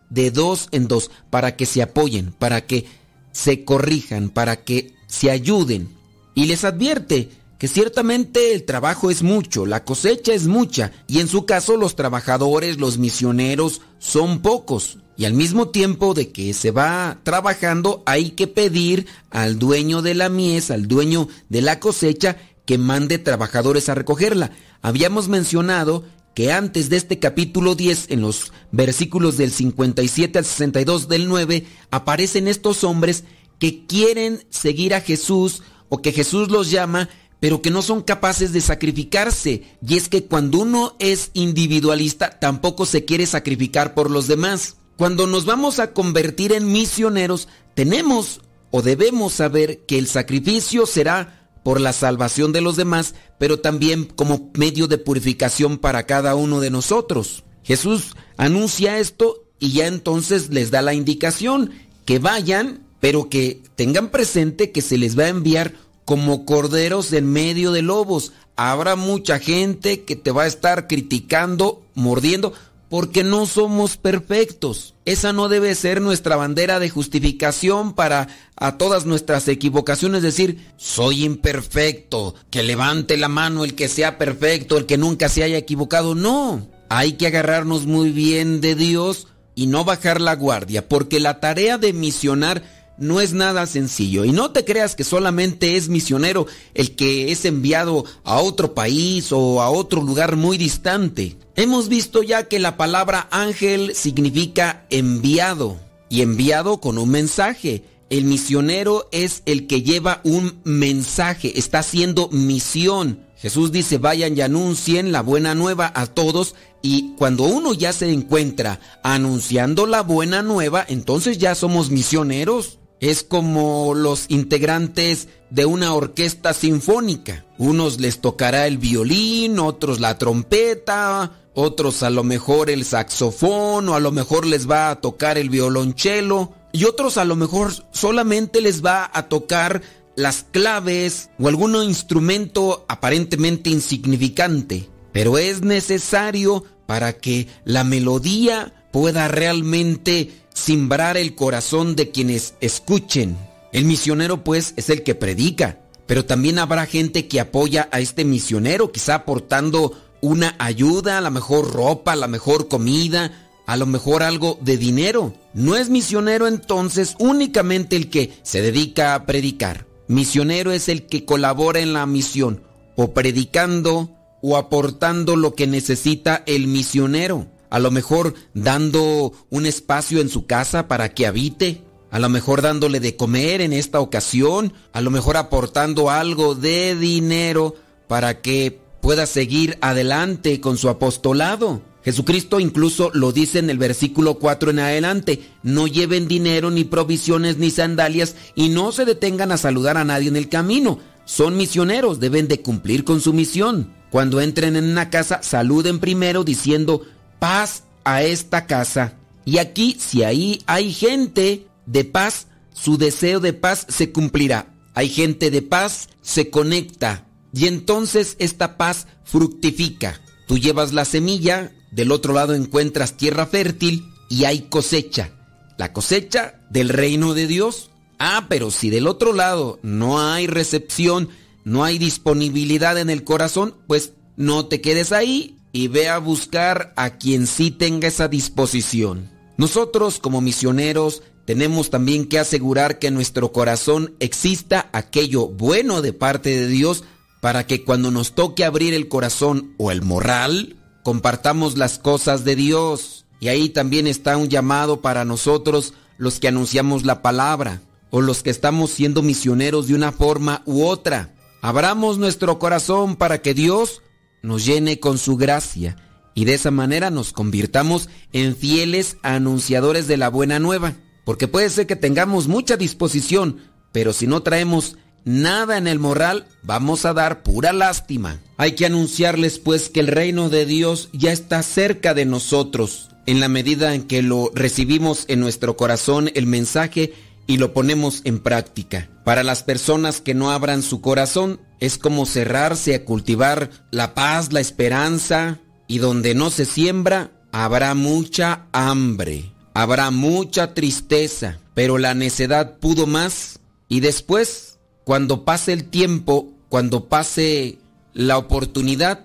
de dos en dos para que se apoyen, para que se corrijan, para que se ayuden. Y les advierte que ciertamente el trabajo es mucho, la cosecha es mucha, y en su caso los trabajadores, los misioneros, son pocos. Y al mismo tiempo de que se va trabajando, hay que pedir al dueño de la mies, al dueño de la cosecha, que mande trabajadores a recogerla. Habíamos mencionado que antes de este capítulo 10, en los versículos del 57 al 62 del 9, aparecen estos hombres que quieren seguir a Jesús o que Jesús los llama, pero que no son capaces de sacrificarse. Y es que cuando uno es individualista, tampoco se quiere sacrificar por los demás. Cuando nos vamos a convertir en misioneros, tenemos o debemos saber que el sacrificio será por la salvación de los demás, pero también como medio de purificación para cada uno de nosotros. Jesús anuncia esto y ya entonces les da la indicación que vayan, pero que tengan presente que se les va a enviar como corderos en medio de lobos. Habrá mucha gente que te va a estar criticando, mordiendo, porque no somos perfectos. Esa no debe ser nuestra bandera de justificación para a todas nuestras equivocaciones decir, soy imperfecto, que levante la mano el que sea perfecto, el que nunca se haya equivocado. No, hay que agarrarnos muy bien de Dios y no bajar la guardia, porque la tarea de misionar no es nada sencillo. Y no te creas que solamente es misionero el que es enviado a otro país o a otro lugar muy distante. Hemos visto ya que la palabra ángel significa enviado y enviado con un mensaje. El misionero es el que lleva un mensaje, está haciendo misión. Jesús dice, vayan y anuncien la buena nueva a todos y cuando uno ya se encuentra anunciando la buena nueva, entonces ya somos misioneros. Es como los integrantes de una orquesta sinfónica. Unos les tocará el violín, otros la trompeta, otros a lo mejor el saxofón o a lo mejor les va a tocar el violonchelo y otros a lo mejor solamente les va a tocar las claves o algún instrumento aparentemente insignificante. Pero es necesario para que la melodía pueda realmente simbrar el corazón de quienes escuchen. El misionero pues es el que predica, pero también habrá gente que apoya a este misionero, quizá aportando una ayuda, a lo mejor ropa, a lo mejor comida, a lo mejor algo de dinero. No es misionero entonces únicamente el que se dedica a predicar. Misionero es el que colabora en la misión, o predicando, o aportando lo que necesita el misionero a lo mejor dando un espacio en su casa para que habite, a lo mejor dándole de comer en esta ocasión, a lo mejor aportando algo de dinero para que pueda seguir adelante con su apostolado. Jesucristo incluso lo dice en el versículo 4 en adelante, no lleven dinero ni provisiones ni sandalias y no se detengan a saludar a nadie en el camino. Son misioneros, deben de cumplir con su misión. Cuando entren en una casa, saluden primero diciendo, paz a esta casa. Y aquí, si ahí hay gente de paz, su deseo de paz se cumplirá. Hay gente de paz, se conecta. Y entonces esta paz fructifica. Tú llevas la semilla, del otro lado encuentras tierra fértil y hay cosecha. La cosecha del reino de Dios. Ah, pero si del otro lado no hay recepción, no hay disponibilidad en el corazón, pues no te quedes ahí, y ve a buscar a quien sí tenga esa disposición. Nosotros como misioneros tenemos también que asegurar que en nuestro corazón exista aquello bueno de parte de Dios para que cuando nos toque abrir el corazón o el moral, compartamos las cosas de Dios. Y ahí también está un llamado para nosotros los que anunciamos la palabra o los que estamos siendo misioneros de una forma u otra. Abramos nuestro corazón para que Dios nos llene con su gracia y de esa manera nos convirtamos en fieles anunciadores de la buena nueva. Porque puede ser que tengamos mucha disposición, pero si no traemos nada en el moral, vamos a dar pura lástima. Hay que anunciarles pues que el reino de Dios ya está cerca de nosotros. En la medida en que lo recibimos en nuestro corazón, el mensaje y lo ponemos en práctica. Para las personas que no abran su corazón, es como cerrarse a cultivar la paz, la esperanza, y donde no se siembra, habrá mucha hambre, habrá mucha tristeza, pero la necedad pudo más, y después, cuando pase el tiempo, cuando pase la oportunidad,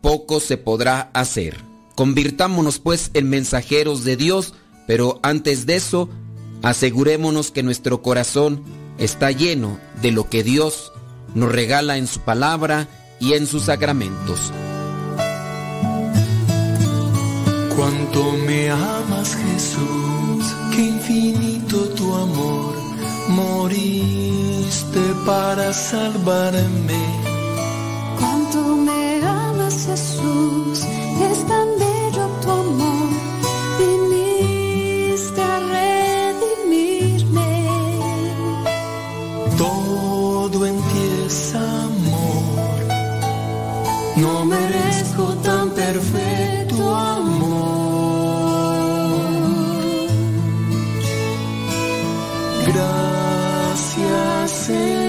poco se podrá hacer. Convirtámonos pues en mensajeros de Dios, pero antes de eso, asegurémonos que nuestro corazón está lleno de lo que Dios nos regala en su palabra y en sus sacramentos. Cuánto me amas Jesús, qué infinito tu amor, moriste para salvarme. Cuánto me amas Jesús, es tan No merezco tan perfecto amor. Gracias, Señor.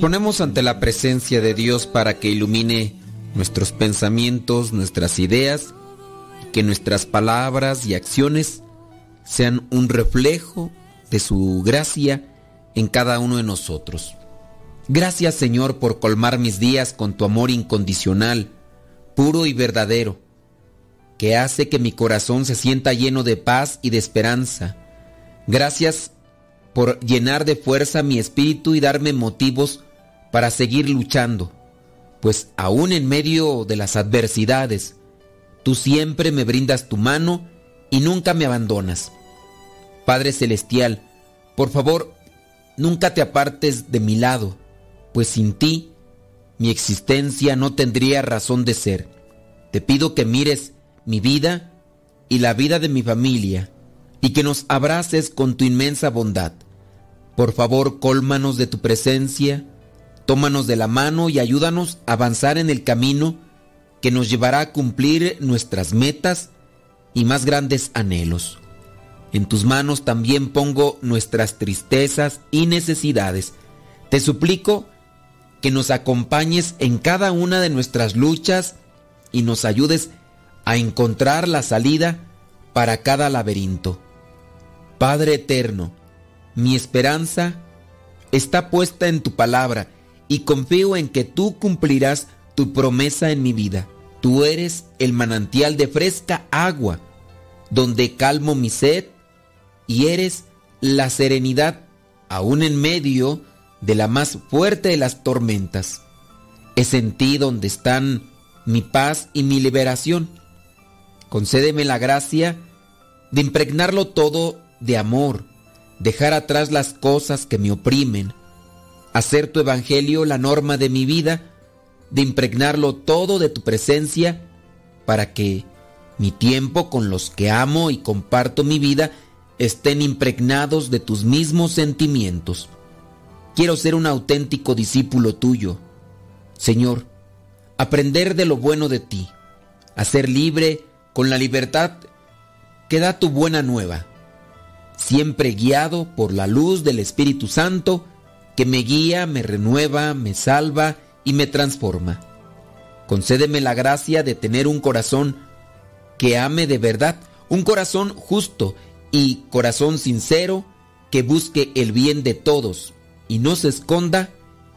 Ponemos ante la presencia de Dios para que ilumine nuestros pensamientos, nuestras ideas, y que nuestras palabras y acciones sean un reflejo de su gracia en cada uno de nosotros. Gracias Señor por colmar mis días con tu amor incondicional, puro y verdadero, que hace que mi corazón se sienta lleno de paz y de esperanza. Gracias por llenar de fuerza mi espíritu y darme motivos para seguir luchando, pues aún en medio de las adversidades, tú siempre me brindas tu mano y nunca me abandonas. Padre Celestial, por favor, nunca te apartes de mi lado, pues sin ti mi existencia no tendría razón de ser. Te pido que mires mi vida y la vida de mi familia y que nos abraces con tu inmensa bondad. Por favor, cólmanos de tu presencia, tómanos de la mano y ayúdanos a avanzar en el camino que nos llevará a cumplir nuestras metas y más grandes anhelos. En tus manos también pongo nuestras tristezas y necesidades. Te suplico que nos acompañes en cada una de nuestras luchas y nos ayudes a encontrar la salida para cada laberinto. Padre eterno, mi esperanza está puesta en tu palabra y confío en que tú cumplirás tu promesa en mi vida. Tú eres el manantial de fresca agua, donde calmo mi sed y eres la serenidad aún en medio de la más fuerte de las tormentas. Es en ti donde están mi paz y mi liberación. Concédeme la gracia de impregnarlo todo de amor, dejar atrás las cosas que me oprimen, hacer tu evangelio la norma de mi vida, de impregnarlo todo de tu presencia, para que mi tiempo con los que amo y comparto mi vida estén impregnados de tus mismos sentimientos. Quiero ser un auténtico discípulo tuyo. Señor, aprender de lo bueno de ti, a ser libre con la libertad que da tu buena nueva, siempre guiado por la luz del Espíritu Santo que me guía, me renueva, me salva y me transforma. Concédeme la gracia de tener un corazón que ame de verdad, un corazón justo y corazón sincero que busque el bien de todos y no se esconda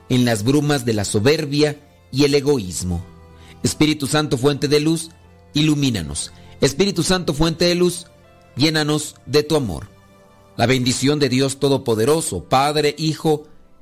en las brumas de la soberbia y el egoísmo. Espíritu Santo, fuente de luz, ilumínanos. Espíritu Santo, fuente de luz, llénanos de tu amor. La bendición de Dios Todopoderoso, Padre, Hijo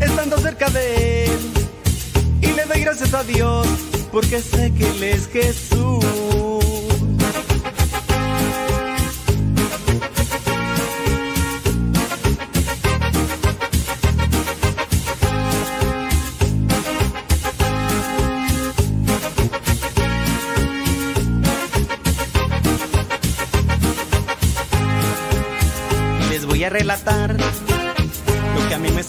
estando cerca de él. Y le doy gracias a Dios, porque sé que Él es Jesús. Les voy a relatar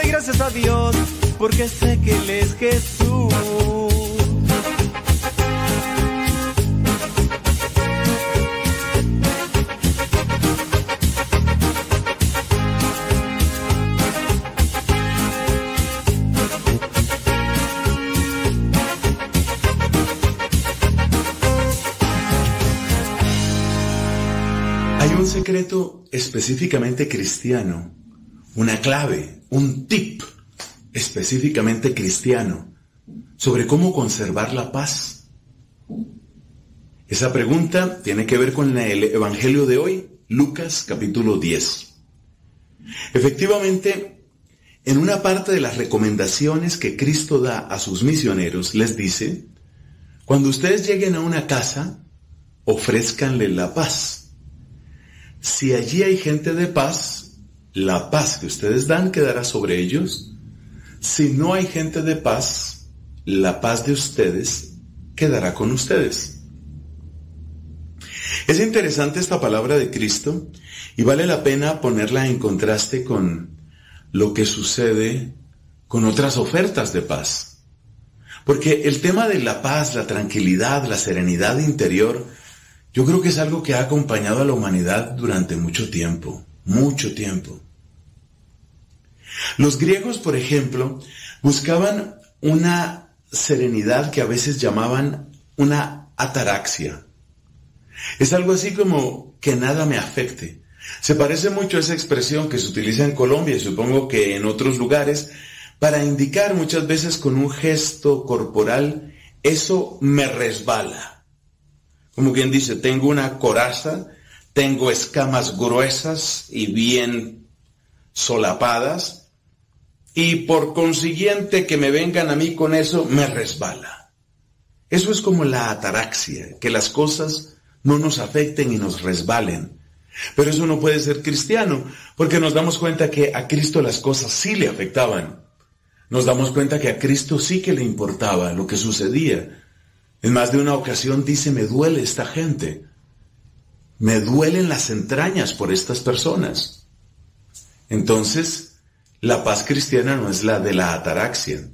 Doy gracias a Dios, porque sé que Él es Jesús. Hay un secreto específicamente cristiano, una clave, un tip específicamente cristiano sobre cómo conservar la paz. Esa pregunta tiene que ver con el Evangelio de hoy, Lucas capítulo 10. Efectivamente, en una parte de las recomendaciones que Cristo da a sus misioneros, les dice, cuando ustedes lleguen a una casa, ofrézcanle la paz. Si allí hay gente de paz, la paz que ustedes dan quedará sobre ellos. Si no hay gente de paz, la paz de ustedes quedará con ustedes. Es interesante esta palabra de Cristo y vale la pena ponerla en contraste con lo que sucede con otras ofertas de paz. Porque el tema de la paz, la tranquilidad, la serenidad interior, yo creo que es algo que ha acompañado a la humanidad durante mucho tiempo, mucho tiempo. Los griegos, por ejemplo, buscaban una serenidad que a veces llamaban una ataraxia. Es algo así como que nada me afecte. Se parece mucho a esa expresión que se utiliza en Colombia y supongo que en otros lugares para indicar muchas veces con un gesto corporal, eso me resbala. Como quien dice, tengo una coraza, tengo escamas gruesas y bien solapadas, y por consiguiente que me vengan a mí con eso, me resbala. Eso es como la ataraxia, que las cosas no nos afecten y nos resbalen. Pero eso no puede ser cristiano, porque nos damos cuenta que a Cristo las cosas sí le afectaban. Nos damos cuenta que a Cristo sí que le importaba lo que sucedía. En más de una ocasión dice, me duele esta gente. Me duelen las entrañas por estas personas. Entonces, la paz cristiana no es la de la ataraxia.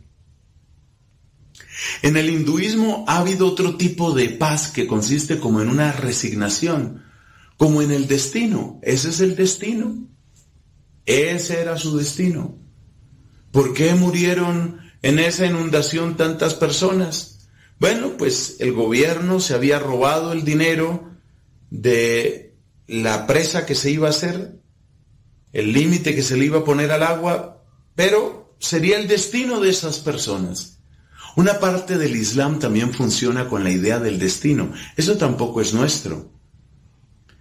En el hinduismo ha habido otro tipo de paz que consiste como en una resignación, como en el destino. Ese es el destino. Ese era su destino. ¿Por qué murieron en esa inundación tantas personas? Bueno, pues el gobierno se había robado el dinero de la presa que se iba a hacer, el límite que se le iba a poner al agua, pero sería el destino de esas personas. Una parte del Islam también funciona con la idea del destino. Eso tampoco es nuestro.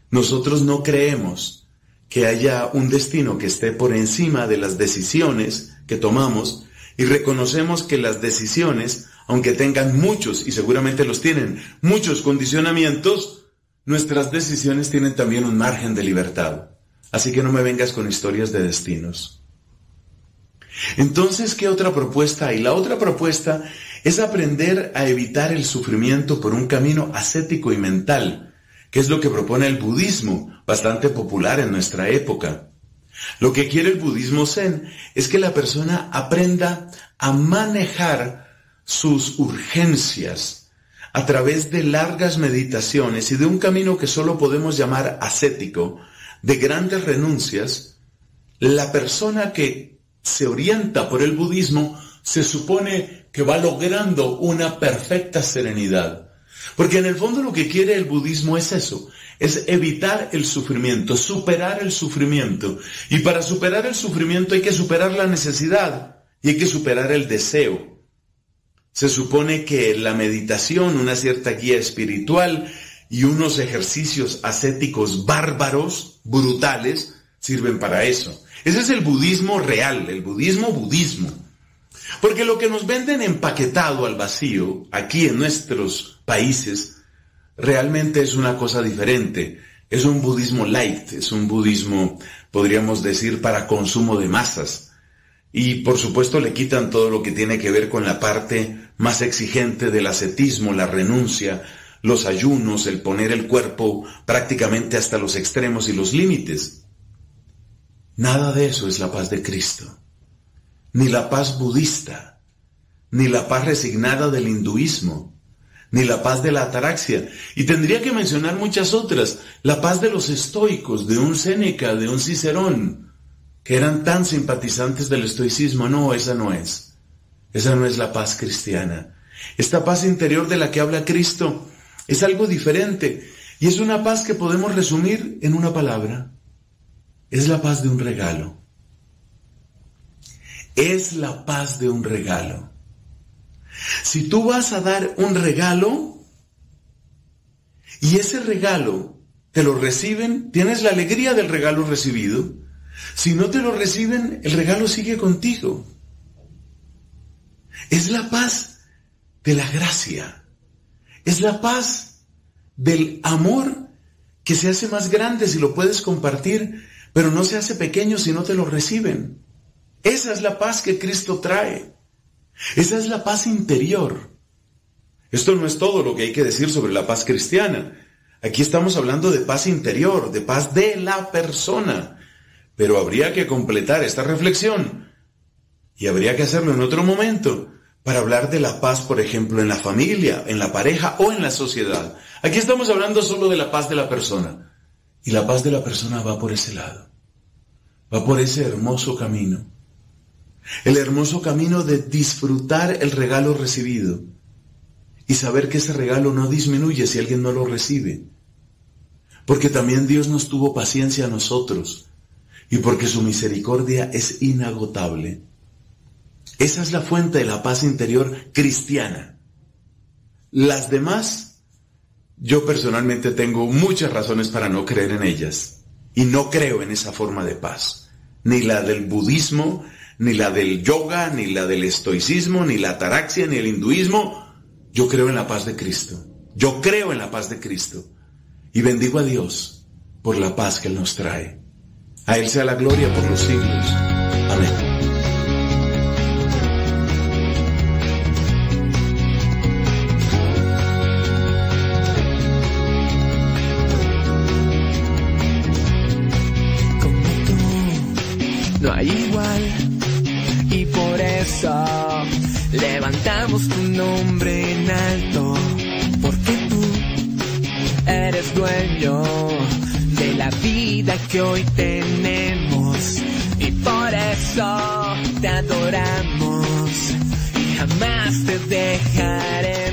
Nosotros no creemos que haya un destino que esté por encima de las decisiones que tomamos y reconocemos que las decisiones, aunque tengan muchos, y seguramente los tienen, muchos condicionamientos, nuestras decisiones tienen también un margen de libertad. Así que no me vengas con historias de destinos. Entonces, ¿qué otra propuesta hay? La otra propuesta es aprender a evitar el sufrimiento por un camino ascético y mental, que es lo que propone el budismo, bastante popular en nuestra época. Lo que quiere el budismo zen es que la persona aprenda a manejar sus urgencias a través de largas meditaciones y de un camino que solo podemos llamar ascético, de grandes renuncias, la persona que se orienta por el budismo se supone que va logrando una perfecta serenidad. Porque en el fondo lo que quiere el budismo es eso, es evitar el sufrimiento, superar el sufrimiento. Y para superar el sufrimiento hay que superar la necesidad y hay que superar el deseo. Se supone que la meditación, una cierta guía espiritual y unos ejercicios ascéticos bárbaros, brutales, sirven para eso. Ese es el budismo real, el budismo budismo. Porque lo que nos venden empaquetado al vacío, aquí en nuestros países, realmente es una cosa diferente. Es un budismo light, es un budismo, podríamos decir, para consumo de masas. Y por supuesto le quitan todo lo que tiene que ver con la parte más exigente del ascetismo, la renuncia, los ayunos, el poner el cuerpo prácticamente hasta los extremos y los límites. Nada de eso es la paz de Cristo ni la paz budista, ni la paz resignada del hinduismo, ni la paz de la ataraxia. Y tendría que mencionar muchas otras, la paz de los estoicos, de un Séneca, de un Cicerón, que eran tan simpatizantes del estoicismo. No, esa no es. Esa no es la paz cristiana. Esta paz interior de la que habla Cristo es algo diferente y es una paz que podemos resumir en una palabra. Es la paz de un regalo es la paz de un regalo. Si tú vas a dar un regalo y ese regalo te lo reciben, tienes la alegría del regalo recibido. Si no te lo reciben, el regalo sigue contigo. Es la paz de la gracia. Es la paz del amor que se hace más grande si lo puedes compartir, pero no se hace pequeño si no te lo reciben. Esa es la paz que Cristo trae. Esa es la paz interior. Esto no es todo lo que hay que decir sobre la paz cristiana. Aquí estamos hablando de paz interior, de paz de la persona. Pero habría que completar esta reflexión y habría que hacerlo en otro momento para hablar de la paz, por ejemplo, en la familia, en la pareja o en la sociedad. Aquí estamos hablando solo de la paz de la persona. Y la paz de la persona va por ese lado. Va por ese hermoso camino el hermoso camino de disfrutar el regalo recibido y saber que ese regalo no disminuye si alguien no lo recibe. Porque también Dios nos tuvo paciencia a nosotros y porque su misericordia es inagotable. Esa es la fuente de la paz interior cristiana. Las demás, yo personalmente tengo muchas razones para no creer en ellas y no creo en esa forma de paz, ni la del budismo, ni la del yoga, ni la del estoicismo, ni la ataraxia, ni el hinduismo. Yo creo en la paz de Cristo. Yo creo en la paz de Cristo. Y bendigo a Dios por la paz que Él nos trae. A Él sea la gloria por los siglos. Levantamos tu nombre en alto, porque tú eres dueño de la vida que hoy tenemos y por eso te adoramos y jamás te dejaremos.